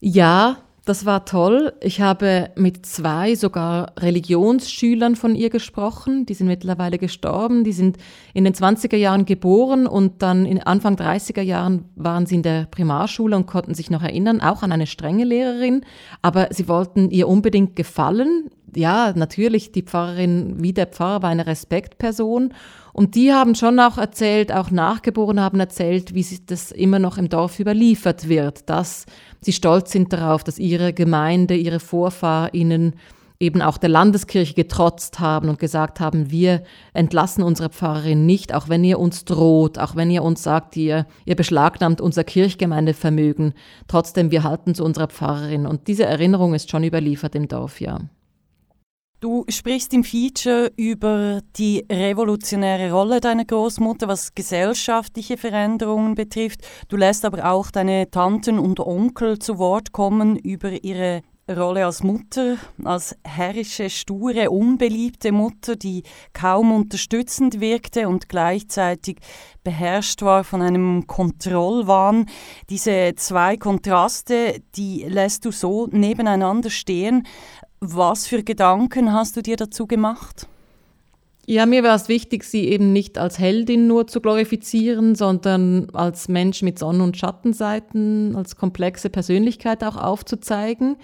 Ja, das war toll. Ich habe mit zwei sogar Religionsschülern von ihr gesprochen. Die sind mittlerweile gestorben. Die sind in den 20er Jahren geboren und dann in Anfang 30er Jahren waren sie in der Primarschule und konnten sich noch erinnern, auch an eine strenge Lehrerin. Aber sie wollten ihr unbedingt gefallen. Ja, natürlich, die Pfarrerin wie der Pfarrer war eine Respektperson. Und die haben schon auch erzählt, auch Nachgeborene haben erzählt, wie das immer noch im Dorf überliefert wird, dass sie stolz sind darauf, dass ihre Gemeinde, ihre VorfahrInnen eben auch der Landeskirche getrotzt haben und gesagt haben, wir entlassen unsere Pfarrerin nicht, auch wenn ihr uns droht, auch wenn ihr uns sagt, ihr, ihr beschlagnahmt unser Kirchgemeindevermögen, trotzdem wir halten zu unserer Pfarrerin. Und diese Erinnerung ist schon überliefert im Dorf, ja. Du sprichst im Feature über die revolutionäre Rolle deiner Großmutter, was gesellschaftliche Veränderungen betrifft. Du lässt aber auch deine Tanten und Onkel zu Wort kommen über ihre Rolle als Mutter, als herrische, sture, unbeliebte Mutter, die kaum unterstützend wirkte und gleichzeitig beherrscht war von einem Kontrollwahn. Diese zwei Kontraste, die lässt du so nebeneinander stehen. Was für Gedanken hast du dir dazu gemacht? Ja, mir war es wichtig, sie eben nicht als Heldin nur zu glorifizieren, sondern als Mensch mit Sonnen- und Schattenseiten, als komplexe Persönlichkeit auch aufzuzeigen.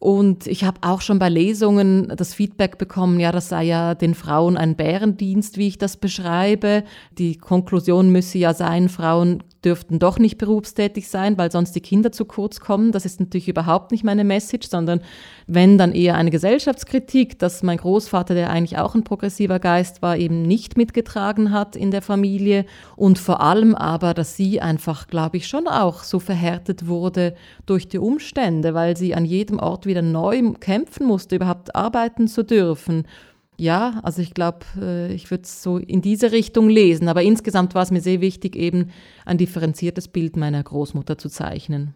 Und ich habe auch schon bei Lesungen das Feedback bekommen, ja, das sei ja den Frauen ein Bärendienst, wie ich das beschreibe. Die Konklusion müsse ja sein, Frauen dürften doch nicht berufstätig sein, weil sonst die Kinder zu kurz kommen. Das ist natürlich überhaupt nicht meine Message, sondern wenn dann eher eine Gesellschaftskritik, dass mein Großvater, der eigentlich auch ein progressiver Geist war, eben nicht mitgetragen hat in der Familie und vor allem aber, dass sie einfach, glaube ich, schon auch so verhärtet wurde durch die Umstände, weil sie an jedem Ort wieder neu kämpfen musste, überhaupt arbeiten zu dürfen. Ja, also ich glaube, äh, ich würde es so in diese Richtung lesen. Aber insgesamt war es mir sehr wichtig, eben ein differenziertes Bild meiner Großmutter zu zeichnen.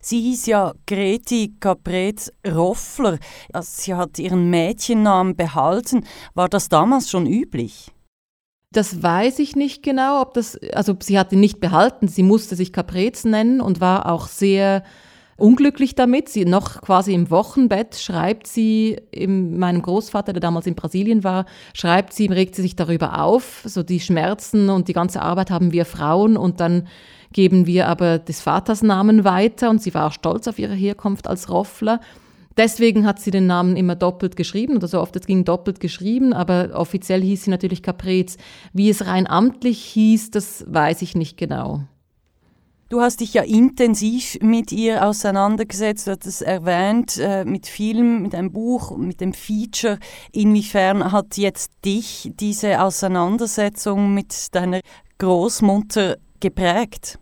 Sie hieß ja Greti Capret Roffler. Also sie hat ihren Mädchennamen behalten. War das damals schon üblich? Das weiß ich nicht genau, ob das, also sie hat ihn nicht behalten. Sie musste sich Caprez nennen und war auch sehr unglücklich damit. Sie noch quasi im Wochenbett schreibt sie, in meinem Großvater, der damals in Brasilien war, schreibt sie, regt sie sich darüber auf, so die Schmerzen und die ganze Arbeit haben wir Frauen und dann geben wir aber des Vaters Namen weiter und sie war auch stolz auf ihre Herkunft als Roffler. Deswegen hat sie den Namen immer doppelt geschrieben oder so oft es ging doppelt geschrieben, aber offiziell hieß sie natürlich Caprez. Wie es rein amtlich hieß, das weiß ich nicht genau. Du hast dich ja intensiv mit ihr auseinandergesetzt, du hast es erwähnt, äh, mit Film, mit einem Buch, mit dem Feature. Inwiefern hat jetzt dich diese Auseinandersetzung mit deiner Großmutter geprägt?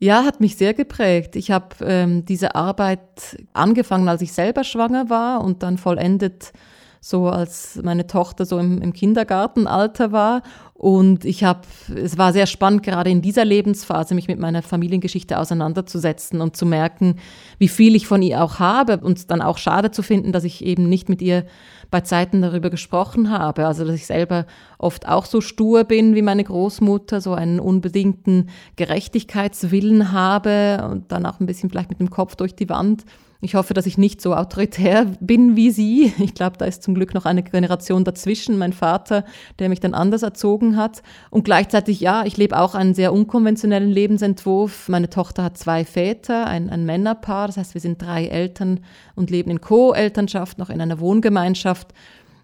Ja, hat mich sehr geprägt. Ich habe ähm, diese Arbeit angefangen, als ich selber schwanger war und dann vollendet so als meine Tochter so im, im Kindergartenalter war. Und ich habe, es war sehr spannend, gerade in dieser Lebensphase mich mit meiner Familiengeschichte auseinanderzusetzen und zu merken, wie viel ich von ihr auch habe und dann auch schade zu finden, dass ich eben nicht mit ihr bei Zeiten darüber gesprochen habe. Also, dass ich selber oft auch so stur bin wie meine Großmutter, so einen unbedingten Gerechtigkeitswillen habe und dann auch ein bisschen vielleicht mit dem Kopf durch die Wand ich hoffe, dass ich nicht so autoritär bin wie sie. Ich glaube, da ist zum Glück noch eine Generation dazwischen, mein Vater, der mich dann anders erzogen hat. Und gleichzeitig, ja, ich lebe auch einen sehr unkonventionellen Lebensentwurf. Meine Tochter hat zwei Väter, ein, ein Männerpaar, das heißt, wir sind drei Eltern und leben in Co-Elternschaft, noch in einer Wohngemeinschaft.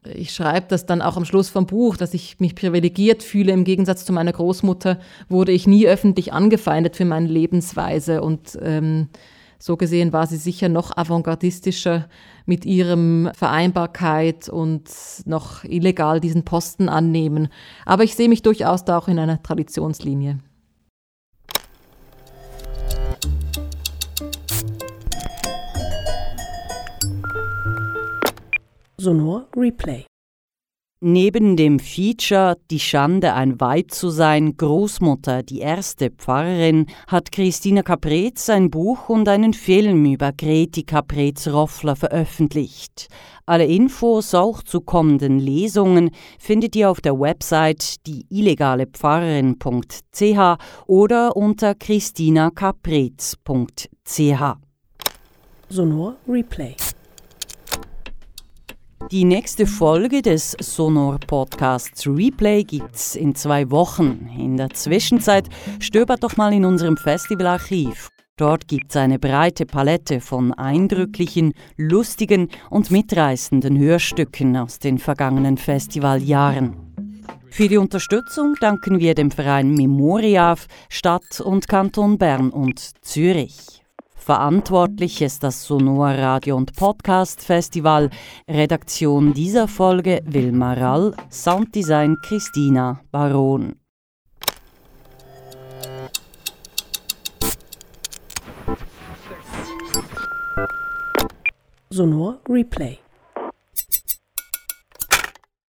Ich schreibe das dann auch am Schluss vom Buch, dass ich mich privilegiert fühle. Im Gegensatz zu meiner Großmutter wurde ich nie öffentlich angefeindet für meine Lebensweise und ähm, so gesehen war sie sicher noch avantgardistischer mit ihrem Vereinbarkeit und noch illegal diesen Posten annehmen. Aber ich sehe mich durchaus da auch in einer Traditionslinie. Sonor Replay Neben dem Feature Die Schande, ein Weib zu sein, Großmutter, die erste Pfarrerin, hat Christina Caprez ein Buch und einen Film über Greti Caprez-Roffler veröffentlicht. Alle Infos auch zu kommenden Lesungen findet ihr auf der Website dieillegalepfarrerin.ch oder unter christinacaprez.ch. Sonor Replay die nächste Folge des Sonor Podcasts Replay gibt's in zwei Wochen. In der Zwischenzeit stöbert doch mal in unserem Festivalarchiv. Dort gibt's eine breite Palette von eindrücklichen, lustigen und mitreißenden Hörstücken aus den vergangenen Festivaljahren. Für die Unterstützung danken wir dem Verein Memoriaf, Stadt und Kanton Bern und Zürich. Verantwortlich ist das Sonor Radio und Podcast Festival. Redaktion dieser Folge Wilma Rall, Sounddesign Christina Baron. Sonor Replay